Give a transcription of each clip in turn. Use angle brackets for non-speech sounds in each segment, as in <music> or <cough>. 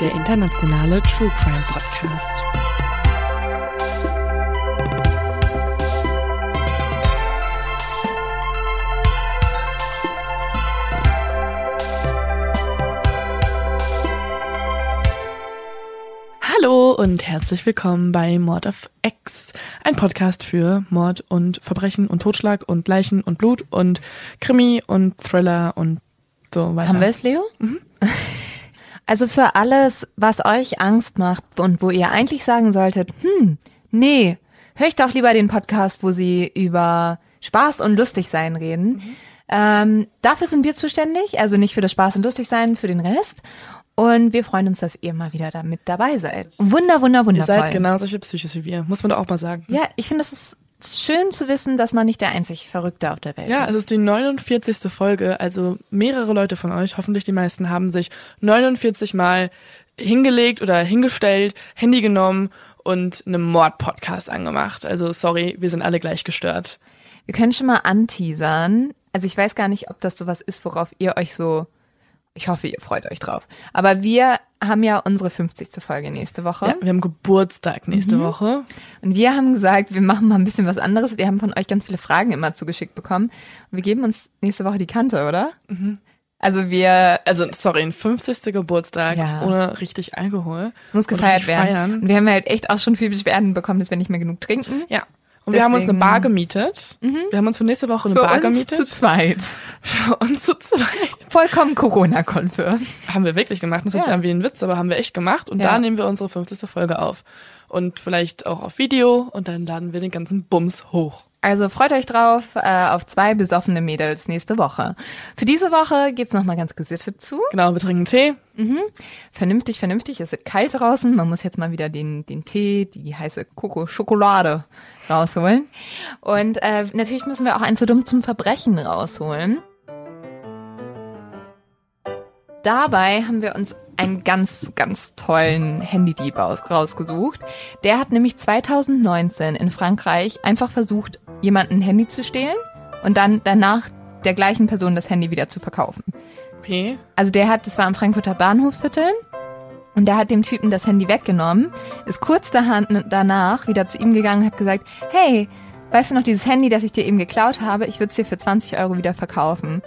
Der internationale True Crime Podcast. Hallo und herzlich willkommen bei Mord of X, ein Podcast für Mord und Verbrechen und Totschlag und Leichen und Blut und Krimi und Thriller und so weiter. Haben wir es, Leo? <laughs> Also für alles, was euch Angst macht und wo ihr eigentlich sagen solltet, hm, nee, hör ich doch lieber den Podcast, wo sie über Spaß und Lustigsein reden. Ähm, dafür sind wir zuständig, also nicht für das Spaß und Lustigsein, für den Rest. Und wir freuen uns, dass ihr mal wieder da mit dabei seid. Wunder, wunder, Ihr wundervoll. seid genau solche Psychos wie wir, muss man doch auch mal sagen. Ja, ich finde, es ist schön zu wissen, dass man nicht der einzig Verrückte auf der Welt Ja, ist. es ist die 49. Folge, also mehrere Leute von euch, hoffentlich die meisten, haben sich 49 Mal hingelegt oder hingestellt, Handy genommen und einen Mord-Podcast angemacht. Also sorry, wir sind alle gleich gestört. Wir können schon mal anteasern. Also ich weiß gar nicht, ob das sowas ist, worauf ihr euch so, ich hoffe, ihr freut euch drauf. Aber wir haben ja unsere 50. Folge nächste Woche. Ja, wir haben Geburtstag nächste Woche. Und wir haben gesagt, wir machen mal ein bisschen was anderes. Wir haben von euch ganz viele Fragen immer zugeschickt bekommen. Und wir geben uns nächste Woche die Kante, oder? Also wir, Also sorry, ein 50. Geburtstag Ja. ohne richtig Alkohol. es muss gefeiert werden. Feiern. Und wir haben halt echt auch schon viel Beschwerden bekommen, dass wir nicht mehr genug trinken. Ja. Und wir haben uns eine Deswegen- Mhm. Bar gemietet. Wir haben uns für nächste Woche eine Für Bar uns gemietet. zu zweit. <laughs> Für uns zu zweit. Vollkommen Corona-konfirm. Haben wir wirklich gemacht. Das hört sich Ja. an wie ein Witz, aber haben wir echt gemacht. Und Ja. da nehmen wir unsere 50. Folge auf. Und vielleicht auch auf Video. Und dann laden wir den ganzen Bums hoch. Also freut euch drauf äh, auf zwei besoffene Mädels nächste Woche. Für diese Woche geht's noch mal ganz gesittet zu. Genau, wir trinken Tee. Vernünftig, vernünftig. Es wird kalt draußen. Man muss jetzt mal wieder den, den Tee, die heiße Koko-Schokolade rausholen. Und äh, natürlich müssen wir auch ein zu dumm zum Verbrechen rausholen. Dabei haben wir uns einen ganz, ganz tollen Handydieb aus- rausgesucht. Der hat nämlich 2019 in Frankreich einfach versucht, jemanden ein Handy zu stehlen und dann danach der gleichen Person das Handy wieder zu verkaufen. Okay. Also der hat, das war am Frankfurter Bahnhofsviertel und der hat dem Typen das Handy weggenommen, ist kurz danach wieder zu ihm gegangen, hat gesagt, hey, weißt du noch dieses Handy, das ich dir eben geklaut habe? Ich würde es dir für 20 Euro wieder verkaufen.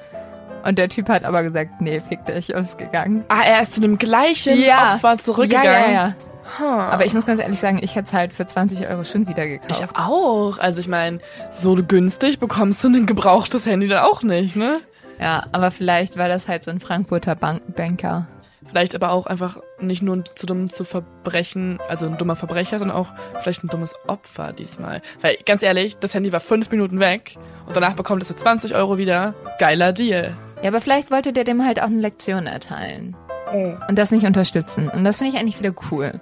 Und der Typ hat aber gesagt, nee, fick dich und ist gegangen. Ah, er ist zu dem gleichen Opfer zurückgegangen. Ja, ja, ja. Huh. Aber ich muss ganz ehrlich sagen, ich hätte es halt für 20 Euro schon wieder ich gekauft. auch. Also ich meine, so günstig bekommst du ein gebrauchtes Handy dann auch nicht, ne? Ja, aber vielleicht war das halt so ein Frankfurter Bank Banker. Vielleicht aber auch einfach nicht nur zu dumm zu verbrechen, also ein dummer Verbrecher, sondern auch vielleicht ein dummes Opfer diesmal. Weil ganz ehrlich, das Handy war fünf Minuten weg und danach bekommt es für 20 Euro wieder. Geiler Deal. Ja, aber vielleicht wollte der dem halt auch eine Lektion erteilen. Und das nicht unterstützen. Und das finde ich eigentlich wieder cool.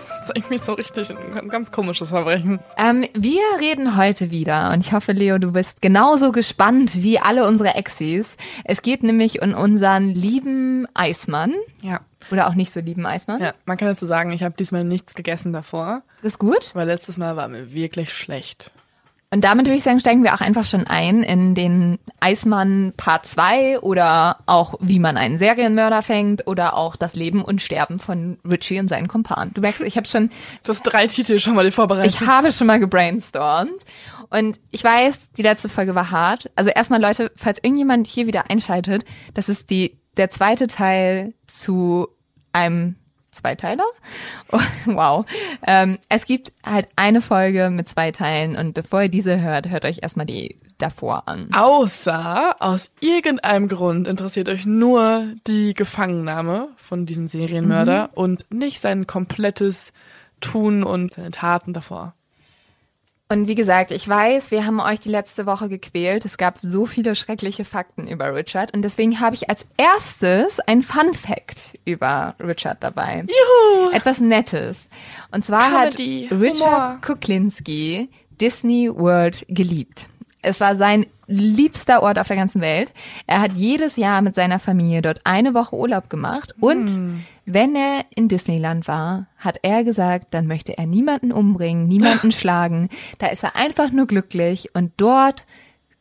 Das ist irgendwie so richtig ein ganz komisches Verbrechen. Ähm, wir reden heute wieder und ich hoffe, Leo, du bist genauso gespannt wie alle unsere Exis. Es geht nämlich um unseren lieben Eismann Ja. oder auch nicht so lieben Eismann. Ja, man kann dazu sagen, ich habe diesmal nichts gegessen davor, Das ist gut. weil letztes Mal war mir wirklich schlecht. Und damit würde ich sagen, steigen wir auch einfach schon ein in den Eismann Part 2 oder auch wie man einen Serienmörder fängt oder auch das Leben und Sterben von Richie und seinen Kumpanen. Du merkst, ich habe schon Du hast drei Titel schon mal vorbereitet. Ich habe schon mal gebrainstormt und ich weiß, die letzte Folge war hart. Also erstmal Leute, falls irgendjemand hier wieder einschaltet, das ist die der zweite Teil zu einem Zweiteiler. Oh, <laughs> wow. Ähm, es gibt halt eine Folge mit zwei Teilen und bevor ihr diese hört, hört euch erstmal die davor an. Außer aus irgendeinem Grund interessiert euch nur die Gefangennahme von diesem Serienmörder mhm. und nicht sein komplettes Tun und seine Taten davor. Und wie gesagt, ich weiß, wir haben euch die letzte Woche gequält. Es gab so viele schreckliche Fakten über Richard. Und deswegen habe ich als erstes ein Fun Fact über Richard dabei. Juhu! Etwas Nettes. Und zwar Comedy, hat Richard Kuklinski Disney World geliebt. Es war sein liebster Ort auf der ganzen Welt. Er hat jedes Jahr mit seiner Familie dort eine Woche Urlaub gemacht. Und mm. wenn er in Disneyland war, hat er gesagt, dann möchte er niemanden umbringen, niemanden <laughs> schlagen. Da ist er einfach nur glücklich. Und dort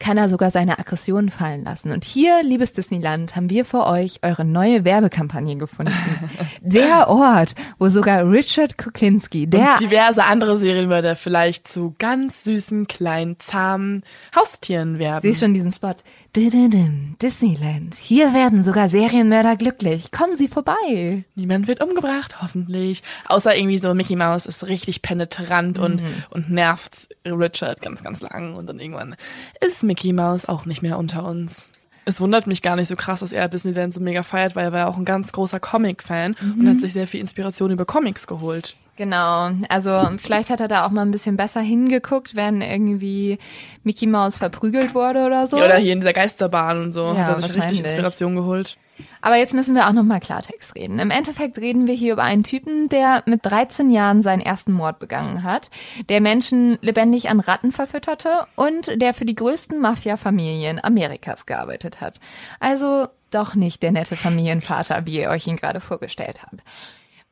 kann er sogar seine Aggressionen fallen lassen. Und hier, liebes Disneyland, haben wir für euch eure neue Werbekampagne gefunden. <laughs> der Ort, wo sogar Richard Kuklinski, der Und diverse andere Serienmörder vielleicht zu ganz süßen, kleinen, zahmen Haustieren werden. Siehst schon diesen Spot. Disneyland. Hier werden sogar Serienmörder glücklich. Kommen Sie vorbei. Niemand wird umgebracht, hoffentlich. Außer irgendwie so Mickey Mouse ist richtig penetrant mhm. und, und nervt Richard ganz, ganz lang. Und dann irgendwann ist Mickey Mouse auch nicht mehr unter uns. Es wundert mich gar nicht so krass, dass er Disneyland so mega feiert, weil er war ja auch ein ganz großer Comic-Fan mhm. und hat sich sehr viel Inspiration über Comics geholt. Genau, also vielleicht hat er da auch mal ein bisschen besser hingeguckt, wenn irgendwie Mickey Mouse verprügelt wurde oder so. Ja, oder hier in dieser Geisterbahn und so. Ja, hat er sich richtig Inspiration geholt. Aber jetzt müssen wir auch nochmal Klartext reden. Im Endeffekt reden wir hier über einen Typen, der mit 13 Jahren seinen ersten Mord begangen hat, der Menschen lebendig an Ratten verfütterte und der für die größten Mafia-Familien Amerikas gearbeitet hat. Also doch nicht der nette Familienvater, wie ihr euch ihn gerade vorgestellt habt.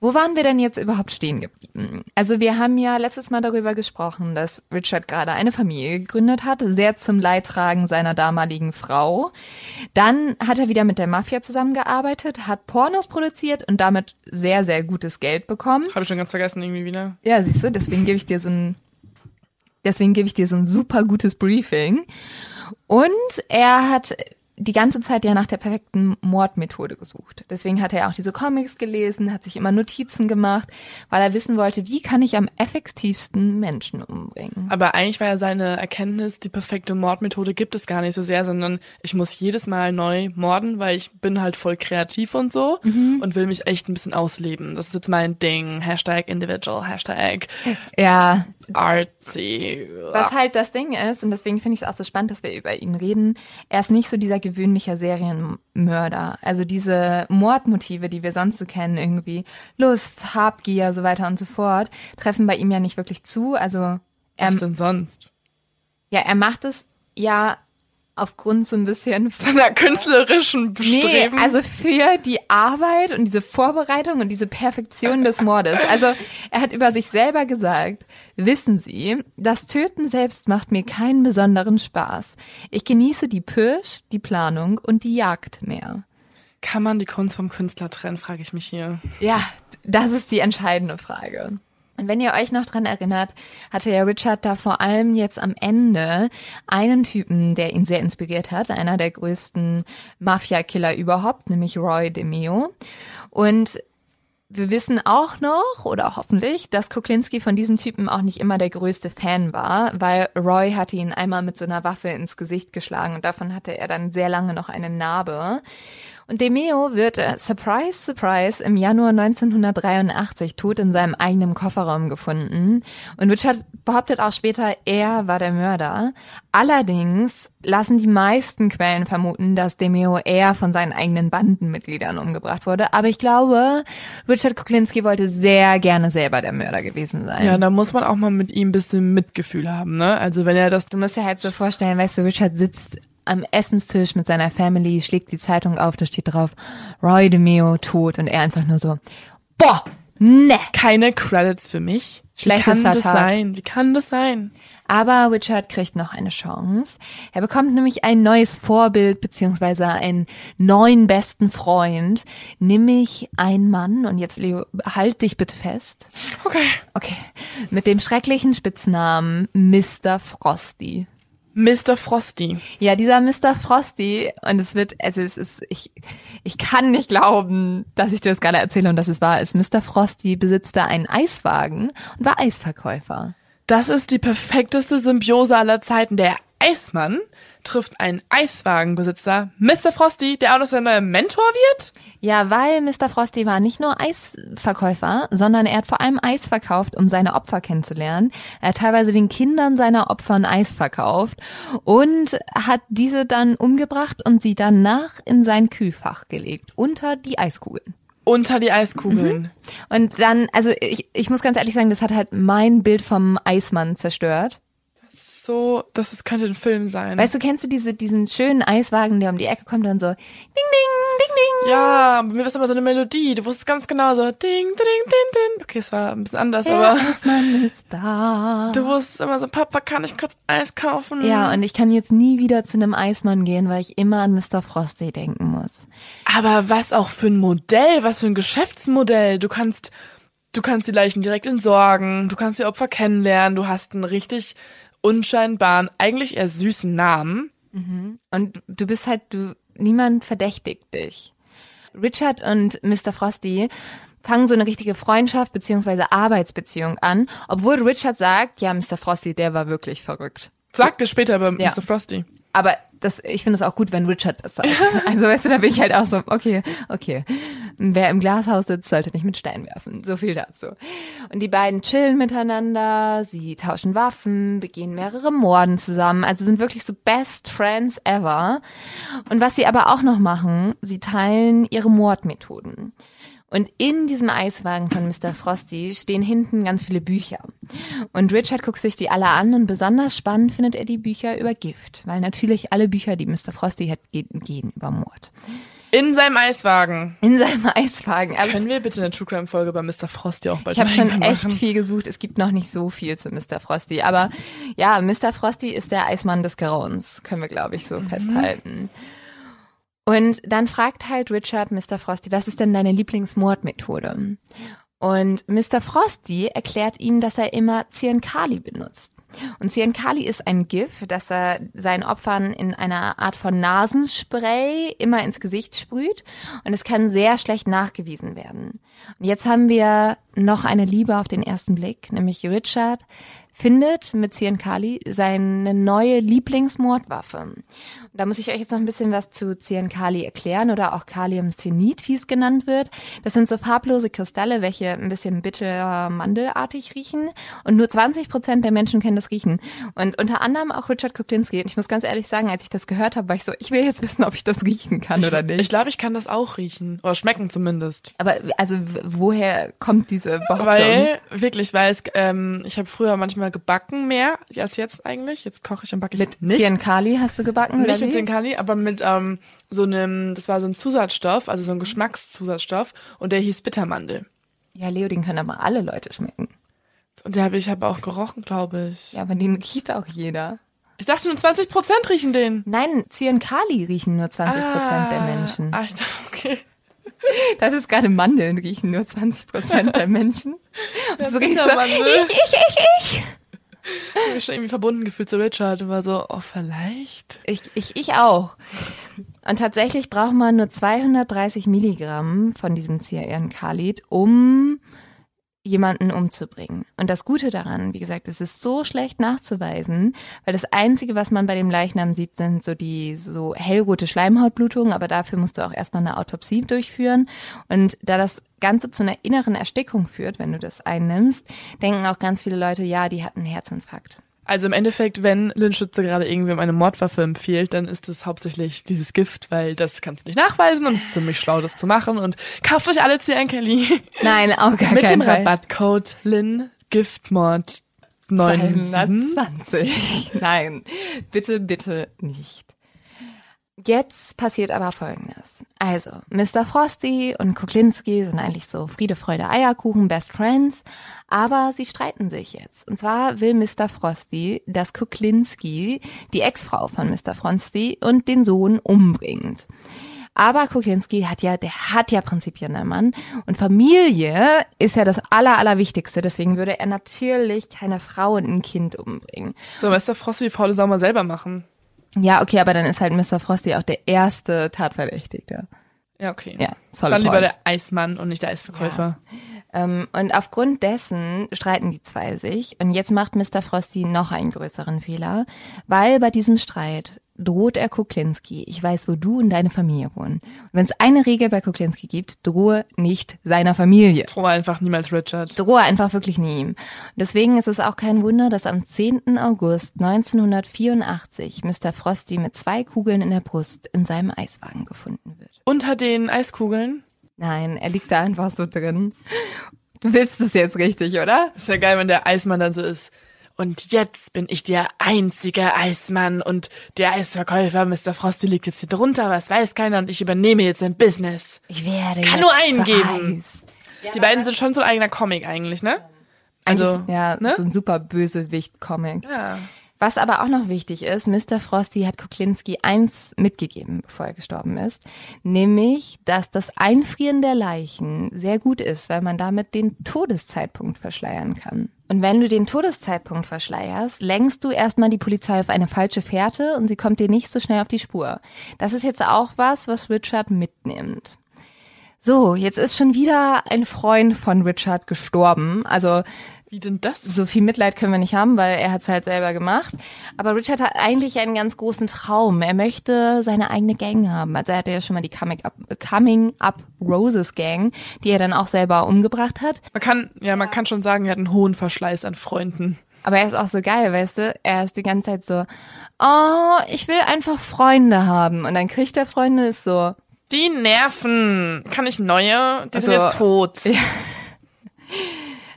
Wo waren wir denn jetzt überhaupt stehen geblieben? Also wir haben ja letztes Mal darüber gesprochen, dass Richard gerade eine Familie gegründet hat, sehr zum Leidtragen seiner damaligen Frau. Dann hat er wieder mit der Mafia zusammengearbeitet, hat Pornos produziert und damit sehr, sehr gutes Geld bekommen. Habe ich schon ganz vergessen irgendwie wieder. Ja, siehst du, deswegen gebe ich dir so ein, deswegen gebe ich dir so ein super gutes Briefing. Und er hat die ganze Zeit ja nach der perfekten Mordmethode gesucht. Deswegen hat er auch diese Comics gelesen, hat sich immer Notizen gemacht, weil er wissen wollte, wie kann ich am effektivsten Menschen umbringen. Aber eigentlich war ja seine Erkenntnis, die perfekte Mordmethode gibt es gar nicht so sehr, sondern ich muss jedes Mal neu morden, weil ich bin halt voll kreativ und so mhm. und will mich echt ein bisschen ausleben. Das ist jetzt mein Ding. Hashtag individual, Hashtag. Ja, artsy. Was halt das Ding ist, und deswegen finde ich es auch so spannend, dass wir über ihn reden, er ist nicht so dieser gewöhnliche Serienmörder. Also diese Mordmotive, die wir sonst so kennen, irgendwie Lust, Habgier, so weiter und so fort, treffen bei ihm ja nicht wirklich zu. Also er, Was denn sonst? Ja, er macht es ja aufgrund so ein bisschen <laughs> seiner künstlerischen Bestreben. Nee, also für die Arbeit und diese Vorbereitung und diese Perfektion des Mordes. Also er hat über sich selber gesagt, wissen Sie, das Töten selbst macht mir keinen besonderen Spaß. Ich genieße die Pirsch, die Planung und die Jagd mehr. Kann man die Kunst vom Künstler trennen, frage ich mich hier. Ja, das ist die entscheidende Frage. Und wenn ihr euch noch dran erinnert, hatte ja Richard da vor allem jetzt am Ende einen Typen, der ihn sehr inspiriert hat, einer der größten Mafia-Killer überhaupt, nämlich Roy DeMeo. Und wir wissen auch noch, oder hoffentlich, dass Kuklinski von diesem Typen auch nicht immer der größte Fan war, weil Roy hatte ihn einmal mit so einer Waffe ins Gesicht geschlagen und davon hatte er dann sehr lange noch eine Narbe. Und Demeo wird, äh, surprise, surprise, im Januar 1983 tot in seinem eigenen Kofferraum gefunden. Und Richard behauptet auch später, er war der Mörder. Allerdings lassen die meisten Quellen vermuten, dass Demeo eher von seinen eigenen Bandenmitgliedern umgebracht wurde. Aber ich glaube, Richard Kuklinski wollte sehr gerne selber der Mörder gewesen sein. Ja, da muss man auch mal mit ihm ein bisschen Mitgefühl haben, ne? Also wenn er das... Du musst dir halt so vorstellen, weißt du, Richard sitzt am Essenstisch mit seiner Family, schlägt die Zeitung auf, da steht drauf, Roy DeMeo tot und er einfach nur so, boah, ne. Keine Credits für mich. Schlechtester Wie kann das Tag. sein? Wie kann das sein? Aber Richard kriegt noch eine Chance. Er bekommt nämlich ein neues Vorbild beziehungsweise einen neuen besten Freund, nämlich ein Mann. Und jetzt Leo, halt dich bitte fest. Okay. Okay. Mit dem schrecklichen Spitznamen Mr. Frosty. Mr. Frosty. Ja, dieser Mr. Frosty, und es wird, also es ist, ich, ich kann nicht glauben, dass ich dir das gerade erzähle und dass es wahr ist. Mr. Frosty besitzte einen Eiswagen und war Eisverkäufer. Das ist die perfekteste Symbiose aller Zeiten. Der Eismann trifft einen Eiswagenbesitzer, Mr. Frosty, der auch noch sein neuer Mentor wird? Ja, weil Mr. Frosty war nicht nur Eisverkäufer, sondern er hat vor allem Eis verkauft, um seine Opfer kennenzulernen. Er hat teilweise den Kindern seiner Opfer ein Eis verkauft und hat diese dann umgebracht und sie danach in sein Kühlfach gelegt, unter die Eiskugeln. Unter die Eiskugeln. Mhm. Und dann, also ich, ich muss ganz ehrlich sagen, das hat halt mein Bild vom Eismann zerstört so, dass es könnte ein Film sein. Weißt du, kennst du diese, diesen schönen Eiswagen, der um die Ecke kommt und dann so ding, ding, ding, ding. Ja, mir war es immer so eine Melodie. Du wusstest ganz genau so ding, ding, ding, ding. Okay, es war ein bisschen anders, der aber. Eismann ist <laughs> da. Du wusstest immer so, Papa, kann ich kurz Eis kaufen? Ja, und ich kann jetzt nie wieder zu einem Eismann gehen, weil ich immer an Mr. Frosty denken muss. Aber was auch für ein Modell, was für ein Geschäftsmodell. Du kannst, du kannst die Leichen direkt entsorgen, du kannst die Opfer kennenlernen, du hast ein richtig unscheinbaren, eigentlich eher süßen Namen. Mhm. Und du bist halt, du, niemand verdächtigt dich. Richard und Mr. Frosty fangen so eine richtige Freundschaft beziehungsweise Arbeitsbeziehung an, obwohl Richard sagt, ja, Mr. Frosty, der war wirklich verrückt. Sagt er später bei ja. Mr. Frosty. Aber das, ich finde es auch gut, wenn Richard das sagt. <laughs> Also weißt du, da bin ich halt auch so, okay, okay. Wer im Glashaus sitzt, sollte nicht mit Stein werfen. So viel dazu. Und die beiden chillen miteinander, sie tauschen Waffen, begehen mehrere Morden zusammen. Also sind wirklich so best friends ever. Und was sie aber auch noch machen, sie teilen ihre Mordmethoden. Und in diesem Eiswagen von Mr. Frosty stehen hinten ganz viele Bücher. Und Richard guckt sich die alle an und besonders spannend findet er die Bücher über Gift, weil natürlich alle Bücher, die Mr. Frosty hat, gehen, über Mord. In seinem Eiswagen. In seinem Eiswagen. Also Können wir bitte eine True Crime Folge bei Mr. Frosty auch bald Ich habe schon echt viel gesucht. Es gibt noch nicht so viel zu Mr. Frosty. Aber ja, Mr. Frosty ist der Eismann des Grauens. Können wir, glaube ich, so mhm. festhalten. Und dann fragt halt Richard Mr. Frosty, was ist denn deine Lieblingsmordmethode? Und Mr. Frosty erklärt ihm, dass er immer Zyankali benutzt. Und Zyankali ist ein Gift, das er seinen Opfern in einer Art von Nasenspray immer ins Gesicht sprüht. Und es kann sehr schlecht nachgewiesen werden. Und jetzt haben wir noch eine Liebe auf den ersten Blick, nämlich Richard findet mit Kali seine neue Lieblingsmordwaffe. Da muss ich euch jetzt noch ein bisschen was zu Kali erklären oder auch Kaliumcenid, wie es genannt wird. Das sind so farblose Kristalle, welche ein bisschen bitter mandelartig riechen und nur 20 Prozent der Menschen kennen das Riechen. Und unter anderem auch Richard Kuklinski. Und ich muss ganz ehrlich sagen, als ich das gehört habe, war ich so, ich will jetzt wissen, ob ich das riechen kann oder nicht. Ich glaube, ich kann das auch riechen oder schmecken zumindest. Aber also woher kommt diese Behauptung? Weil wirklich, weil es, ähm, ich habe früher manchmal gebacken mehr als jetzt eigentlich. Jetzt koche ich und backe ich mit nicht. Zienkali hast du gebacken Nicht mit Zienkali, aber mit ähm, so einem, das war so ein Zusatzstoff, also so ein Geschmackszusatzstoff und der hieß Bittermandel. Ja, Leo, den können aber alle Leute schmecken. Und der habe ich habe auch gerochen, glaube ich. Ja, aber den riecht auch jeder. Ich dachte nur 20 Prozent riechen den. Nein, Zienkali riechen nur 20 Prozent ah, der Menschen. Ah, ich dachte, okay. <laughs> Das ist gerade Mandeln riechen nur 20 Prozent der <laughs> Menschen. Und so riechst so, ich, ich, ich, ich. Ich habe mich schon irgendwie verbunden gefühlt zu Richard und war so, oh, vielleicht. Ich, ich, ich auch. Und tatsächlich braucht man nur 230 Milligramm von diesem Cyan-Khalid, um jemanden umzubringen. Und das Gute daran, wie gesagt, es ist so schlecht nachzuweisen, weil das Einzige, was man bei dem Leichnam sieht, sind so die so hellrote Schleimhautblutungen, aber dafür musst du auch erstmal eine Autopsie durchführen. Und da das Ganze zu einer inneren Erstickung führt, wenn du das einnimmst, denken auch ganz viele Leute, ja, die hatten einen Herzinfarkt. Also im Endeffekt, wenn Lindschütze gerade irgendwem eine Mordwaffe empfiehlt, dann ist es hauptsächlich dieses Gift, weil das kannst du nicht nachweisen und es ist ziemlich schlau, das zu machen. Und kauft euch alle Cyan Kelly. Nein, auch gar Mit dem Rabattcode Lin Giftmord 920. Nein, bitte, bitte nicht. Jetzt passiert aber Folgendes. Also, Mr. Frosty und Kuklinski sind eigentlich so Friede, Freude, Eierkuchen, Best Friends, aber sie streiten sich jetzt. Und zwar will Mr. Frosty, dass Kuklinski die Ex-Frau von Mr. Frosty und den Sohn umbringt. Aber Kuklinski hat ja, der hat ja Prinzipien, der Mann. Und Familie ist ja das Aller, Allerwichtigste. Deswegen würde er natürlich keine Frau und ein Kind umbringen. So, Mr. Frosty die faule Sau mal selber machen. Ja, okay, aber dann ist halt Mr. Frosty auch der erste Tatverdächtigte. Ja, okay. Ja, solid Dann lieber point. der Eismann und nicht der Eisverkäufer. Ähm, und aufgrund dessen streiten die zwei sich. Und jetzt macht Mr. Frosty noch einen größeren Fehler, weil bei diesem Streit droht er Kuklinski. Ich weiß, wo du und deine Familie wohnen. Und wenn es eine Regel bei Kuklinski gibt, drohe nicht seiner Familie. Drohe einfach niemals Richard. Drohe einfach wirklich nie ihm. Deswegen ist es auch kein Wunder, dass am 10. August 1984 Mr. Frosty mit zwei Kugeln in der Brust in seinem Eiswagen gefunden wird. Unter den Eiskugeln. Nein, er liegt da einfach so drin. Du willst es jetzt richtig, oder? Das wäre geil, wenn der Eismann dann so ist. Und jetzt bin ich der einzige Eismann und der Eisverkäufer, Mr. Frosty liegt jetzt hier drunter, was weiß keiner und ich übernehme jetzt sein Business. Ich werde kann jetzt nur einen geben. Eis. Die beiden sind schon so ein eigener Comic eigentlich, ne? Also, Eigentlich, ja, ne? so ein super Bösewicht-Comic. Ja. Was aber auch noch wichtig ist, Mr. Frosty hat Kuklinski eins mitgegeben, bevor er gestorben ist, nämlich, dass das Einfrieren der Leichen sehr gut ist, weil man damit den Todeszeitpunkt verschleiern kann. Und wenn du den Todeszeitpunkt verschleierst, lenkst du erstmal die Polizei auf eine falsche Fährte und sie kommt dir nicht so schnell auf die Spur. Das ist jetzt auch was, was Richard mitnimmt. So, jetzt ist schon wieder ein Freund von Richard gestorben. Also Wie denn das? so viel Mitleid können wir nicht haben, weil er hat es halt selber gemacht. Aber Richard hat eigentlich einen ganz großen Traum. Er möchte seine eigene Gang haben. Also er hatte ja schon mal die Coming Up, Coming Up Roses Gang, die er dann auch selber umgebracht hat. Man kann, ja, man kann schon sagen, er hat einen hohen Verschleiß an Freunden. Aber er ist auch so geil, weißt du? Er ist die ganze Zeit so, oh, ich will einfach Freunde haben. Und dann kriegt er Freunde, ist so, Die nerven. Kann ich neue? Die sind Also, jetzt tot. <laughs>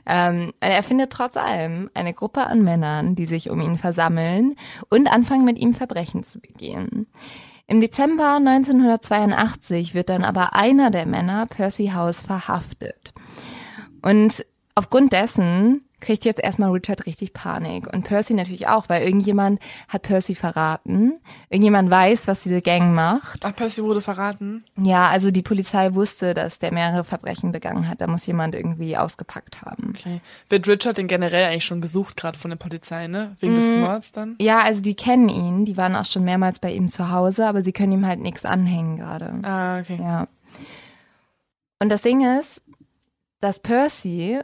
Ähm, er findet trotz allem eine Gruppe an Männern, die sich um ihn versammeln und anfangen mit ihm Verbrechen zu begehen. Im Dezember 1982 wird dann aber einer der Männer, Percy House, verhaftet. Und aufgrund dessen kriegt jetzt erstmal Richard richtig Panik. Und Percy natürlich auch, weil irgendjemand hat Percy verraten. Irgendjemand weiß, was diese Gang macht. Ach, Percy wurde verraten. Ja, also die Polizei wusste, dass der mehrere Verbrechen begangen hat. Da muss jemand irgendwie ausgepackt haben. Okay. Wird Richard denn generell eigentlich schon gesucht, gerade von der Polizei, ne? Wegen des Mords dann? Ja, also die kennen ihn, die waren auch schon mehrmals bei ihm zu Hause, aber sie können ihm halt nichts anhängen gerade. Ah, okay. Ja. Und das Ding ist, dass Percy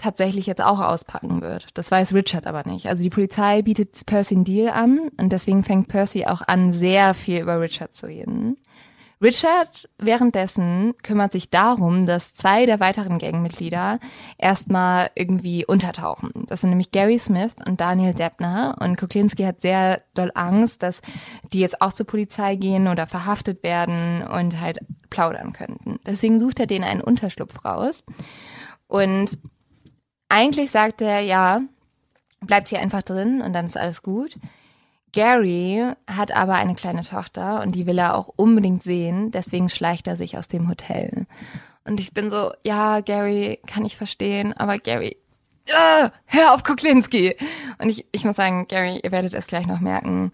tatsächlich jetzt auch auspacken wird. Das weiß Richard aber nicht. Also die Polizei bietet Percy einen Deal an und deswegen fängt Percy auch an, sehr viel über Richard zu reden. Richard währenddessen kümmert sich darum, dass zwei der weiteren Gangmitglieder erstmal irgendwie untertauchen. Das sind nämlich Gary Smith und Daniel Deppner. Und Kuklinski hat sehr doll Angst, dass die jetzt auch zur Polizei gehen oder verhaftet werden und halt plaudern könnten. Deswegen sucht er denen einen Unterschlupf raus. Und eigentlich sagt er, ja, bleibt hier einfach drin und dann ist alles gut. Gary hat aber eine kleine Tochter und die will er auch unbedingt sehen, deswegen schleicht er sich aus dem Hotel. Und ich bin so, ja, Gary, kann ich verstehen, aber Gary, äh, hör auf Kuklinski. Und ich, ich muss sagen, Gary, ihr werdet es gleich noch merken,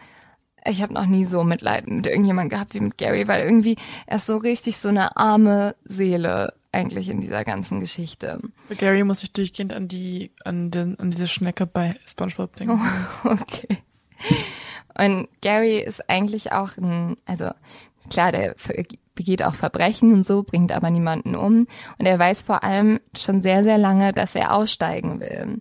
ich habe noch nie so Mitleid mit irgendjemand gehabt wie mit Gary, weil irgendwie er ist so richtig so eine arme Seele eigentlich in dieser ganzen Geschichte. Gary muss ich durchgehend an die, an den, an diese Schnecke bei SpongeBob denken. <laughs> Okay. Und Gary ist eigentlich auch ein, also klar, der begeht auch Verbrechen und so, bringt aber niemanden um. Und er weiß vor allem schon sehr, sehr lange, dass er aussteigen will.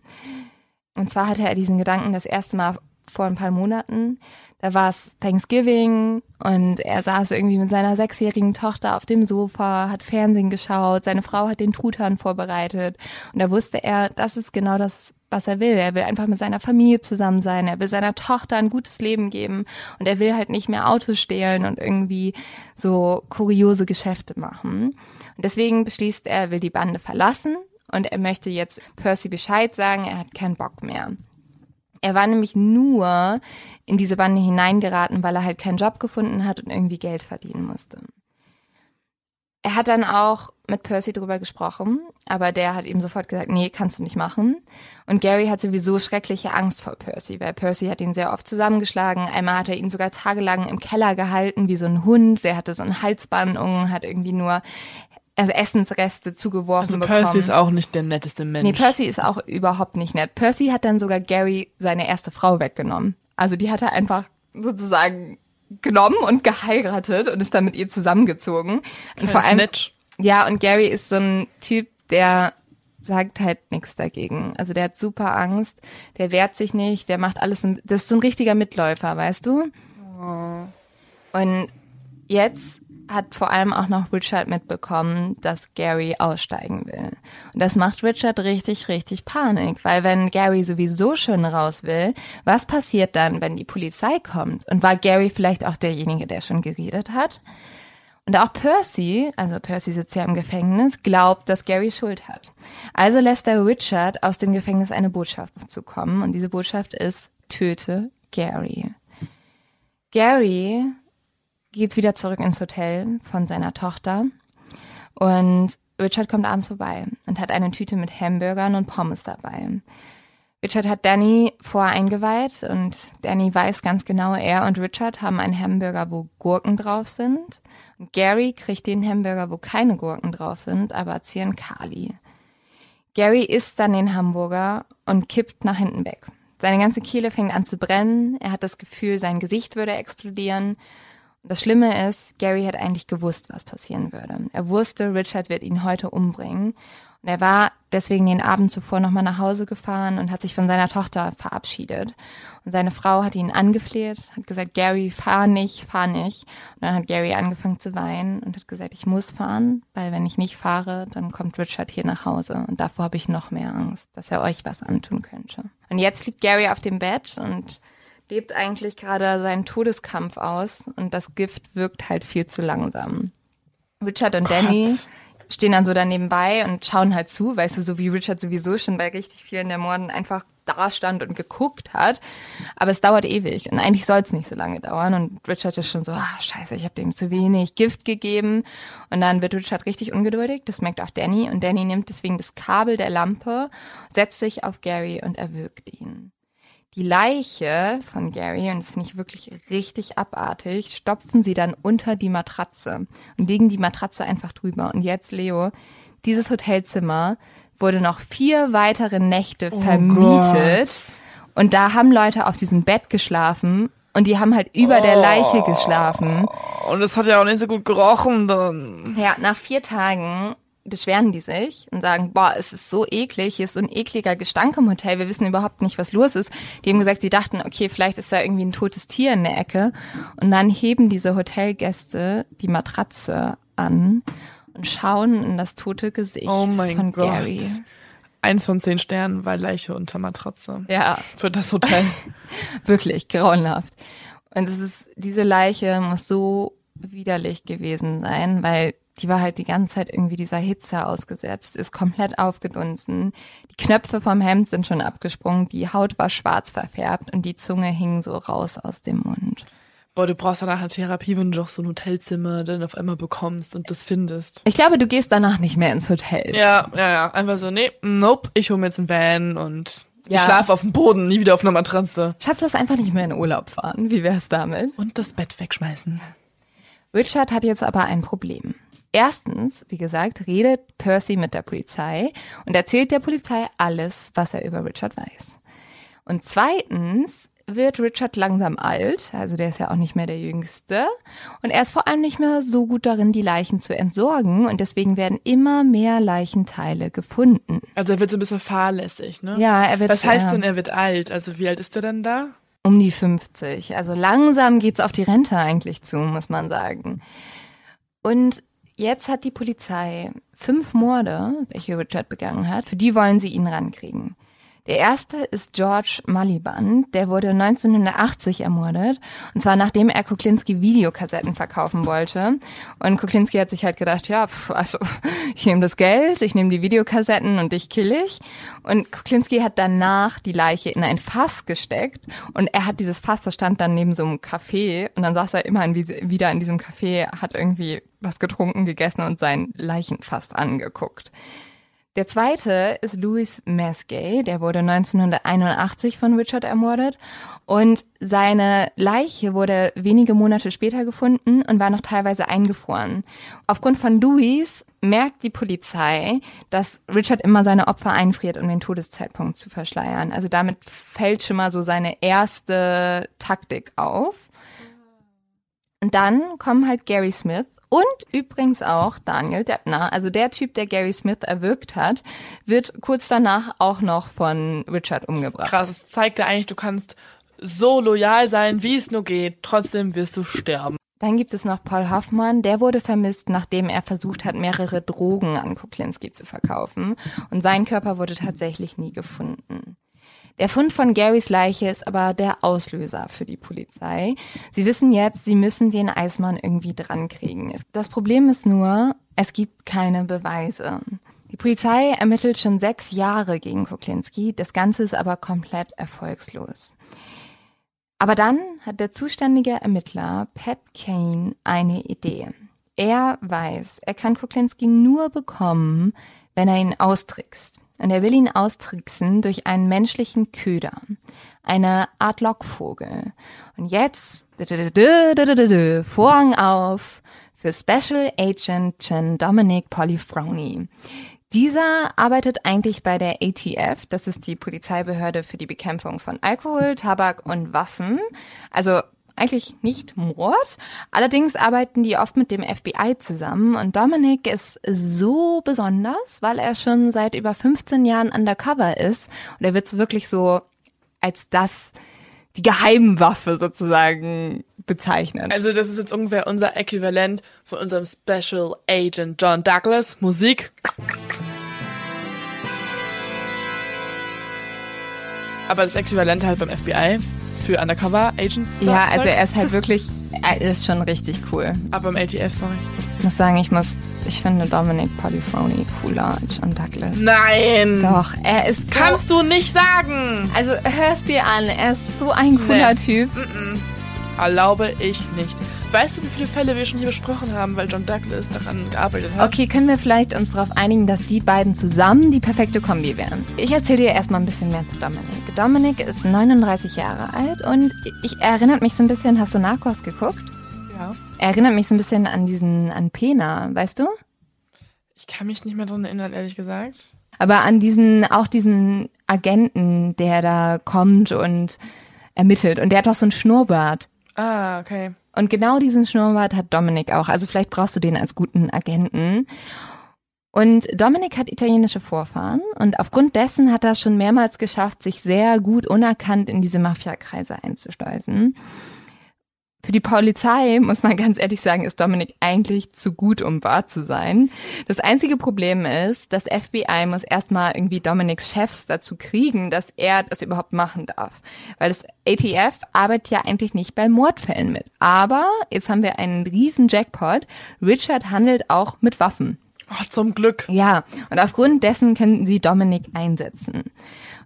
Und zwar hatte er diesen Gedanken das erste Mal vor ein paar Monaten. Da war es Thanksgiving und er saß irgendwie mit seiner sechsjährigen Tochter auf dem Sofa, hat Fernsehen geschaut, seine Frau hat den Truthahn vorbereitet und da wusste er, das ist genau das, was er will. Er will einfach mit seiner Familie zusammen sein, er will seiner Tochter ein gutes Leben geben und er will halt nicht mehr Autos stehlen und irgendwie so kuriose Geschäfte machen. Und deswegen beschließt er, er will die Bande verlassen und er möchte jetzt Percy Bescheid sagen, er hat keinen Bock mehr. Er war nämlich nur in diese Bande hineingeraten, weil er halt keinen Job gefunden hat und irgendwie Geld verdienen musste. er hat dann auch mit Percy drüber gesprochen, aber der hat ihm sofort gesagt, nee, kannst du nicht machen. Und Gary hat sowieso schreckliche Angst vor Percy, weil Percy hat ihn sehr oft zusammengeschlagen. Einmal hat er ihn sogar tagelang im Keller gehalten, wie so ein Hund. Er hatte so ein Halsband und hat irgendwie nur also Essensreste zugeworfen Also bekommen. Percy ist auch nicht der netteste Mensch. Nee, Percy ist auch überhaupt nicht nett. Percy hat dann sogar Gary seine erste Frau weggenommen. Also die hat er einfach sozusagen genommen und geheiratet und ist dann mit ihr zusammengezogen. Und vor allem, Snatch. ja, und Gary ist so ein Typ, der sagt halt nichts dagegen. Also der hat super Angst, der wehrt sich nicht, der macht alles, das ist so ein richtiger Mitläufer, weißt du? Und jetzt hat vor allem auch noch Richard mitbekommen, dass Gary aussteigen will. Und das macht Richard richtig, richtig Panik, weil wenn Gary sowieso schon raus will, was passiert dann, wenn die Polizei kommt? Und war Gary vielleicht auch derjenige, der schon geredet hat? Und auch Percy, also Percy sitzt ja im Gefängnis, glaubt, dass Gary Schuld hat. Also lässt er Richard aus dem Gefängnis eine Botschaft zukommen. Und diese Botschaft ist, töte Gary. Gary geht wieder zurück ins Hotel von seiner Tochter. Und Richard kommt abends vorbei und hat eine Tüte mit Hamburgern und Pommes dabei. Richard hat Danny voreingeweiht und Danny weiß ganz genau, er und Richard haben einen Hamburger, wo Gurken drauf sind. Und Gary kriegt den Hamburger, wo keine Gurken drauf sind, aber Zyankali. Gary isst dann den Hamburger und kippt nach hinten weg. Seine ganze Kehle fängt an zu brennen. Er hat das Gefühl, sein Gesicht würde explodieren. Das Schlimme ist, Gary hat eigentlich gewusst, was passieren würde. Er wusste, Richard wird ihn heute umbringen. Und er war deswegen den Abend zuvor nochmal nach Hause gefahren und hat sich von seiner Tochter verabschiedet. Und seine Frau hat ihn angefleht, hat gesagt, Gary, fahr nicht, fahr nicht. Und dann hat Gary angefangen zu weinen und hat gesagt, ich muss fahren, weil wenn ich nicht fahre, dann kommt Richard hier nach Hause. Und davor habe ich noch mehr Angst, dass er euch was antun könnte. Und jetzt liegt Gary auf dem Bett und lebt eigentlich gerade seinen Todeskampf aus und das Gift wirkt halt viel zu langsam. Richard und Danny stehen dann so daneben bei und schauen halt zu, weißt du, so wie Richard sowieso schon bei richtig vielen der Morden einfach da stand und geguckt hat. Aber es dauert ewig und eigentlich soll es nicht so lange dauern. Und Richard ist schon so, ah, scheiße, ich habe dem zu wenig Gift gegeben. Und dann wird Richard richtig ungeduldig, das merkt auch Danny. Und Danny nimmt deswegen das Kabel der Lampe, setzt sich auf Gary und erwürgt ihn. Die Leiche von Gary, und das finde ich wirklich richtig abartig, stopfen sie dann unter die Matratze und legen die Matratze einfach drüber. Und jetzt, Leo, dieses Hotelzimmer wurde noch vier weitere Nächte vermietet. Und da haben Leute auf diesem Bett geschlafen und die haben halt über der Leiche geschlafen. Und es hat ja auch nicht so gut gerochen dann. Ja, nach vier Tagen beschweren die sich und sagen, boah, es ist so eklig, hier ist so ein ekliger Gestank im Hotel, wir wissen überhaupt nicht, was los ist. Die haben gesagt, sie dachten, okay, vielleicht ist da irgendwie ein totes Tier in der Ecke. Und dann heben diese Hotelgäste die Matratze an und schauen in das tote Gesicht Oh von Gott. Gary. Eins von zehn Sternen war Leiche unter Matratze. Ja, Für das Hotel. <laughs> wirklich grauenhaft. Und es ist, diese Leiche muss so widerlich gewesen sein, weil die war halt die ganze Zeit irgendwie dieser Hitze ausgesetzt, ist komplett aufgedunsen. Die Knöpfe vom Hemd sind schon abgesprungen, die Haut war schwarz verfärbt und die Zunge hing so raus aus dem Mund. Boah, du brauchst danach eine Therapie, wenn du doch so ein Hotelzimmer dann auf einmal bekommst und das findest. Ich glaube, du gehst danach nicht mehr ins Hotel. Ja, ja, ja. Einfach so, nee, nope, ich hole mir jetzt einen Van und ich Ja. schlafe auf dem Boden, nie wieder auf einer Matratze. Schatz, lass einfach nicht mehr in Urlaub fahren. Wie wär's damit? Und das Bett wegschmeißen. Richard hat jetzt aber ein Problem. Erstens, wie gesagt, redet Percy mit der Polizei und erzählt der Polizei alles, was er über Richard weiß. Und zweitens wird Richard langsam alt, also der ist ja auch nicht mehr der Jüngste, und er ist vor allem nicht mehr so gut darin, die Leichen zu entsorgen und deswegen werden immer mehr Leichenteile gefunden. Also er wird so ein bisschen fahrlässig, ne? Ja, er wird Was heißt denn, er wird alt? Also wie alt ist er dann da? um die 50. Also langsam geht's auf die Rente eigentlich zu, muss man sagen. Und jetzt hat die Polizei fünf Morde, welche Richard begangen hat, für die wollen sie ihn rankriegen. Der erste ist George Maliban, der wurde 1980 ermordet. Und zwar nachdem er Kuklinski Videokassetten verkaufen wollte. Und Kuklinski hat sich halt gedacht, ja, pf, also ich nehme das Geld, ich nehme die Videokassetten und dich kill ich. Und Kuklinski hat danach die Leiche in ein Fass gesteckt. Und er hat dieses Fass, das stand dann neben so einem Café. Und dann saß er immer in, wieder in diesem Café, hat irgendwie was getrunken, gegessen und sein Leichenfass angeguckt. Der zweite ist Louis Mesgay, der wurde 1981 von Richard ermordet und seine Leiche wurde wenige Monate später gefunden und war noch teilweise eingefroren. Aufgrund von Louis merkt die Polizei, dass Richard immer seine Opfer einfriert, um den Todeszeitpunkt zu verschleiern. Also damit fällt schon mal so seine erste Taktik auf. Und dann kommen halt Gary Smith und übrigens auch Daniel Deppner, also der Typ, der Gary Smith erwürgt hat, wird kurz danach auch noch von Richard umgebracht. Krass, es zeigt ja eigentlich, du kannst so loyal sein, wie es nur geht, trotzdem wirst du sterben. Dann gibt es noch Paul Hoffmann, der wurde vermisst, nachdem er versucht hat, mehrere Drogen an Kuklinski zu verkaufen. Und sein Körper wurde tatsächlich nie gefunden. Der Fund von Garys Leiche ist aber der Auslöser für die Polizei. Sie wissen jetzt, sie müssen den Eismann irgendwie drankriegen. Das Problem ist nur, es gibt keine Beweise. Die Polizei ermittelt schon sechs Jahre gegen Kuklinski, das Ganze ist aber komplett erfolgslos. Aber dann hat der zuständige Ermittler Pat Kane eine Idee. Er weiß, er kann Kuklinski nur bekommen, wenn er ihn austrickst. Und er will ihn austricksen durch einen menschlichen Köder. Eine Art Lockvogel. Und jetzt, Vorhang auf für Special Agent Chen Dominic Polifroni. Dieser arbeitet eigentlich bei der ATF, das ist die Polizeibehörde für die Bekämpfung von Alkohol, Tabak und Waffen. Also eigentlich nicht Mord. Allerdings arbeiten die oft mit dem FBI zusammen und Dominic ist so besonders, weil er schon seit über 15 Jahren undercover ist und er wird wirklich so als das die Geheimwaffe sozusagen bezeichnet. Also das ist jetzt ungefähr unser Äquivalent von unserem Special Agent John Douglas. Musik. Aber das Äquivalent halt beim FBI für Undercover Agents. Ja, also er ist halt <laughs> wirklich, er ist schon richtig cool. Aber im LTF, sorry. Ich muss sagen, ich muss, ich finde Dominic Polifroni cooler als John Douglas. Nein! Doch, er ist so, Kannst du nicht sagen! Also hörst dir an, er ist so ein cooler nee. Typ. Mm -mm. Erlaube ich nicht. Weißt du, wie viele Fälle wir schon hier besprochen haben, weil John Douglas daran gearbeitet hat? Okay, können wir vielleicht uns darauf einigen, dass die beiden zusammen die perfekte Kombi wären? Ich erzähle dir erstmal ein bisschen mehr zu Dominic. Dominic ist 39 Jahre alt und ich erinnert mich so ein bisschen, hast du Narcos geguckt? Ja. Er erinnert mich so ein bisschen an diesen, an Pena, weißt du? Ich kann mich nicht mehr dran erinnern, ehrlich gesagt. Aber an diesen, auch diesen Agenten, der da kommt und ermittelt. Und der hat doch so einen Schnurrbart. Ah, okay. Und genau diesen Schnurrbart hat Dominik auch. Also vielleicht brauchst du den als guten Agenten. Und Dominik hat italienische Vorfahren und aufgrund dessen hat er schon mehrmals geschafft, sich sehr gut unerkannt in diese Mafia-Kreise einzuschleusen. Für die Polizei, muss man ganz ehrlich sagen, ist Dominik eigentlich zu gut, um wahr zu sein. Das einzige Problem ist, das FBI muss erstmal irgendwie Dominiks Chefs dazu kriegen, dass er das überhaupt machen darf. Weil das ATF arbeitet ja eigentlich nicht bei Mordfällen mit. Aber jetzt haben wir einen riesen Jackpot. Richard handelt auch mit Waffen. Oh, zum Glück. Ja, und aufgrund dessen könnten sie Dominik einsetzen.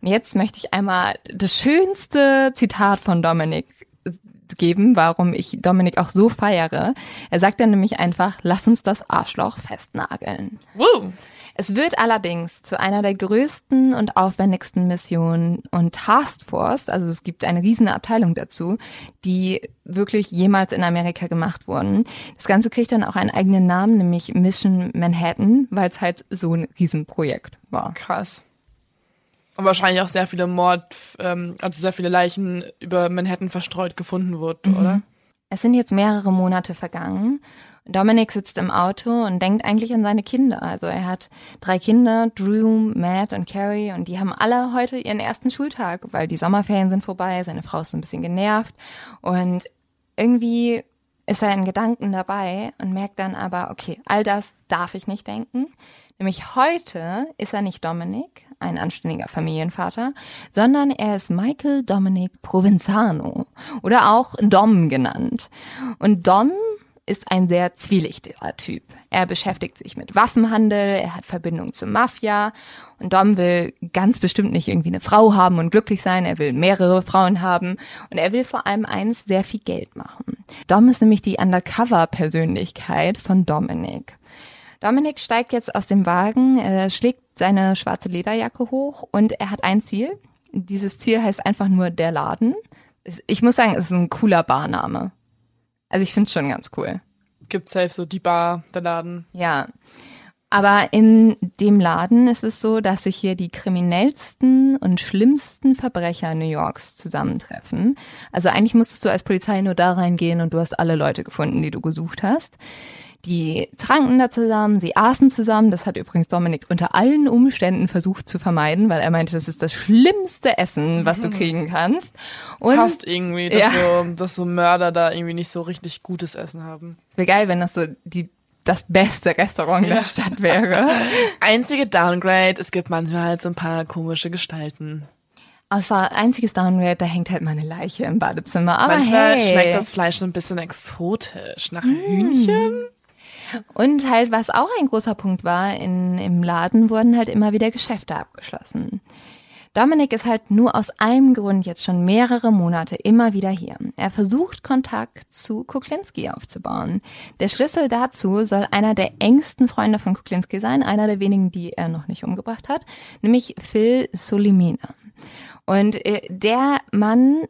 Und jetzt möchte ich einmal das schönste Zitat von Dominik geben, warum ich Dominik auch so feiere. Er sagt dann nämlich einfach, lass uns das Arschloch festnageln. Woo. Es wird allerdings zu einer der größten und aufwendigsten Missionen und Taskforce, also es gibt eine riesige Abteilung dazu, die wirklich jemals in Amerika gemacht wurden. Das Ganze kriegt dann auch einen eigenen Namen, nämlich Mission Manhattan, weil es halt so ein Riesenprojekt war. Krass. Und wahrscheinlich auch sehr viele Mord, ähm, also sehr viele Leichen über Manhattan verstreut gefunden wurden, mhm. oder? Es sind jetzt mehrere Monate vergangen. Dominic sitzt im Auto und denkt eigentlich an seine Kinder. Also er hat drei Kinder, Drew, Matt und Carrie, und die haben alle heute ihren ersten Schultag, weil die Sommerferien sind vorbei. Seine Frau ist ein bisschen genervt. Und irgendwie ist er in Gedanken dabei und merkt dann aber, okay, all das darf ich nicht denken. Nämlich heute ist er nicht Dominik, ein anständiger Familienvater, sondern er ist Michael Dominic Provenzano oder auch Dom genannt. Und Dom ist ein sehr zwielichtiger Typ. Er beschäftigt sich mit Waffenhandel, er hat Verbindung zur Mafia und Dom will ganz bestimmt nicht irgendwie eine Frau haben und glücklich sein, er will mehrere Frauen haben und er will vor allem eins, sehr viel Geld machen. Dom ist nämlich die Undercover-Persönlichkeit von Dominic. Dominic steigt jetzt aus dem Wagen, er schlägt seine schwarze Lederjacke hoch und er hat ein Ziel. Dieses Ziel heißt einfach nur der Laden. Ich muss sagen, es ist ein cooler Barname. Also ich finde es schon ganz cool. Gibt safe so die Bar, der Laden. Ja. Aber in dem Laden ist es so, dass sich hier die kriminellsten und schlimmsten Verbrecher New Yorks zusammentreffen. Also eigentlich musstest du als Polizei nur da reingehen und du hast alle Leute gefunden, die du gesucht hast. Die tranken da zusammen, sie aßen zusammen. Das hat übrigens Dominik unter allen Umständen versucht zu vermeiden, weil er meinte, das ist das schlimmste Essen, was du mhm. kriegen kannst. Und Passt irgendwie, dass, ja. so, dass so Mörder da irgendwie nicht so richtig gutes Essen haben. Es wäre geil, wenn das so die das beste Restaurant ja. der Stadt wäre. <laughs> Einzige Downgrade, es gibt manchmal halt so ein paar komische Gestalten. Außer einziges Downgrade, da hängt halt meine Leiche im Badezimmer. Aber Manchmal hey. schmeckt das Fleisch so ein bisschen exotisch. Nach mm. Hühnchen? Und halt, was auch ein großer Punkt war, in, im Laden wurden halt immer wieder Geschäfte abgeschlossen. Dominik ist halt nur aus einem Grund jetzt schon mehrere Monate immer wieder hier. Er versucht Kontakt zu Kuklinski aufzubauen. Der Schlüssel dazu soll einer der engsten Freunde von Kuklinski sein, einer der wenigen, die er noch nicht umgebracht hat, nämlich Phil Solimena. Und äh, der Mann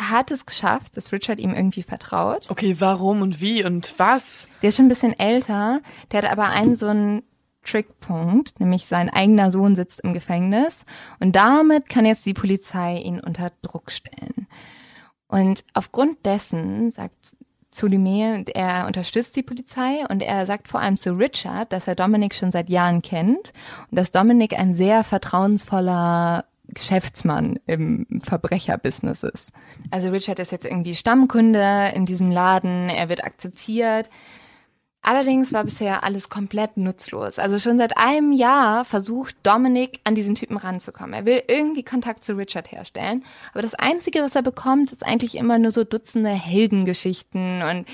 hat es geschafft, dass Richard ihm irgendwie vertraut. Okay, warum und wie und was? Der ist schon ein bisschen älter, der hat aber einen so einen Trickpunkt, nämlich sein eigener Sohn sitzt im Gefängnis und damit kann jetzt die Polizei ihn unter Druck stellen. Und aufgrund dessen sagt Zulime, er unterstützt die Polizei und er sagt vor allem zu Richard, dass er Dominik schon seit Jahren kennt und dass Dominik ein sehr vertrauensvoller Geschäftsmann im Verbrecherbusiness ist. Also Richard ist jetzt irgendwie Stammkunde in diesem Laden, er wird akzeptiert. Allerdings war bisher alles komplett nutzlos. Also schon seit einem Jahr versucht Dominic an diesen Typen ranzukommen. Er will irgendwie Kontakt zu Richard herstellen. Aber das Einzige, was er bekommt, ist eigentlich immer nur so Dutzende Heldengeschichten und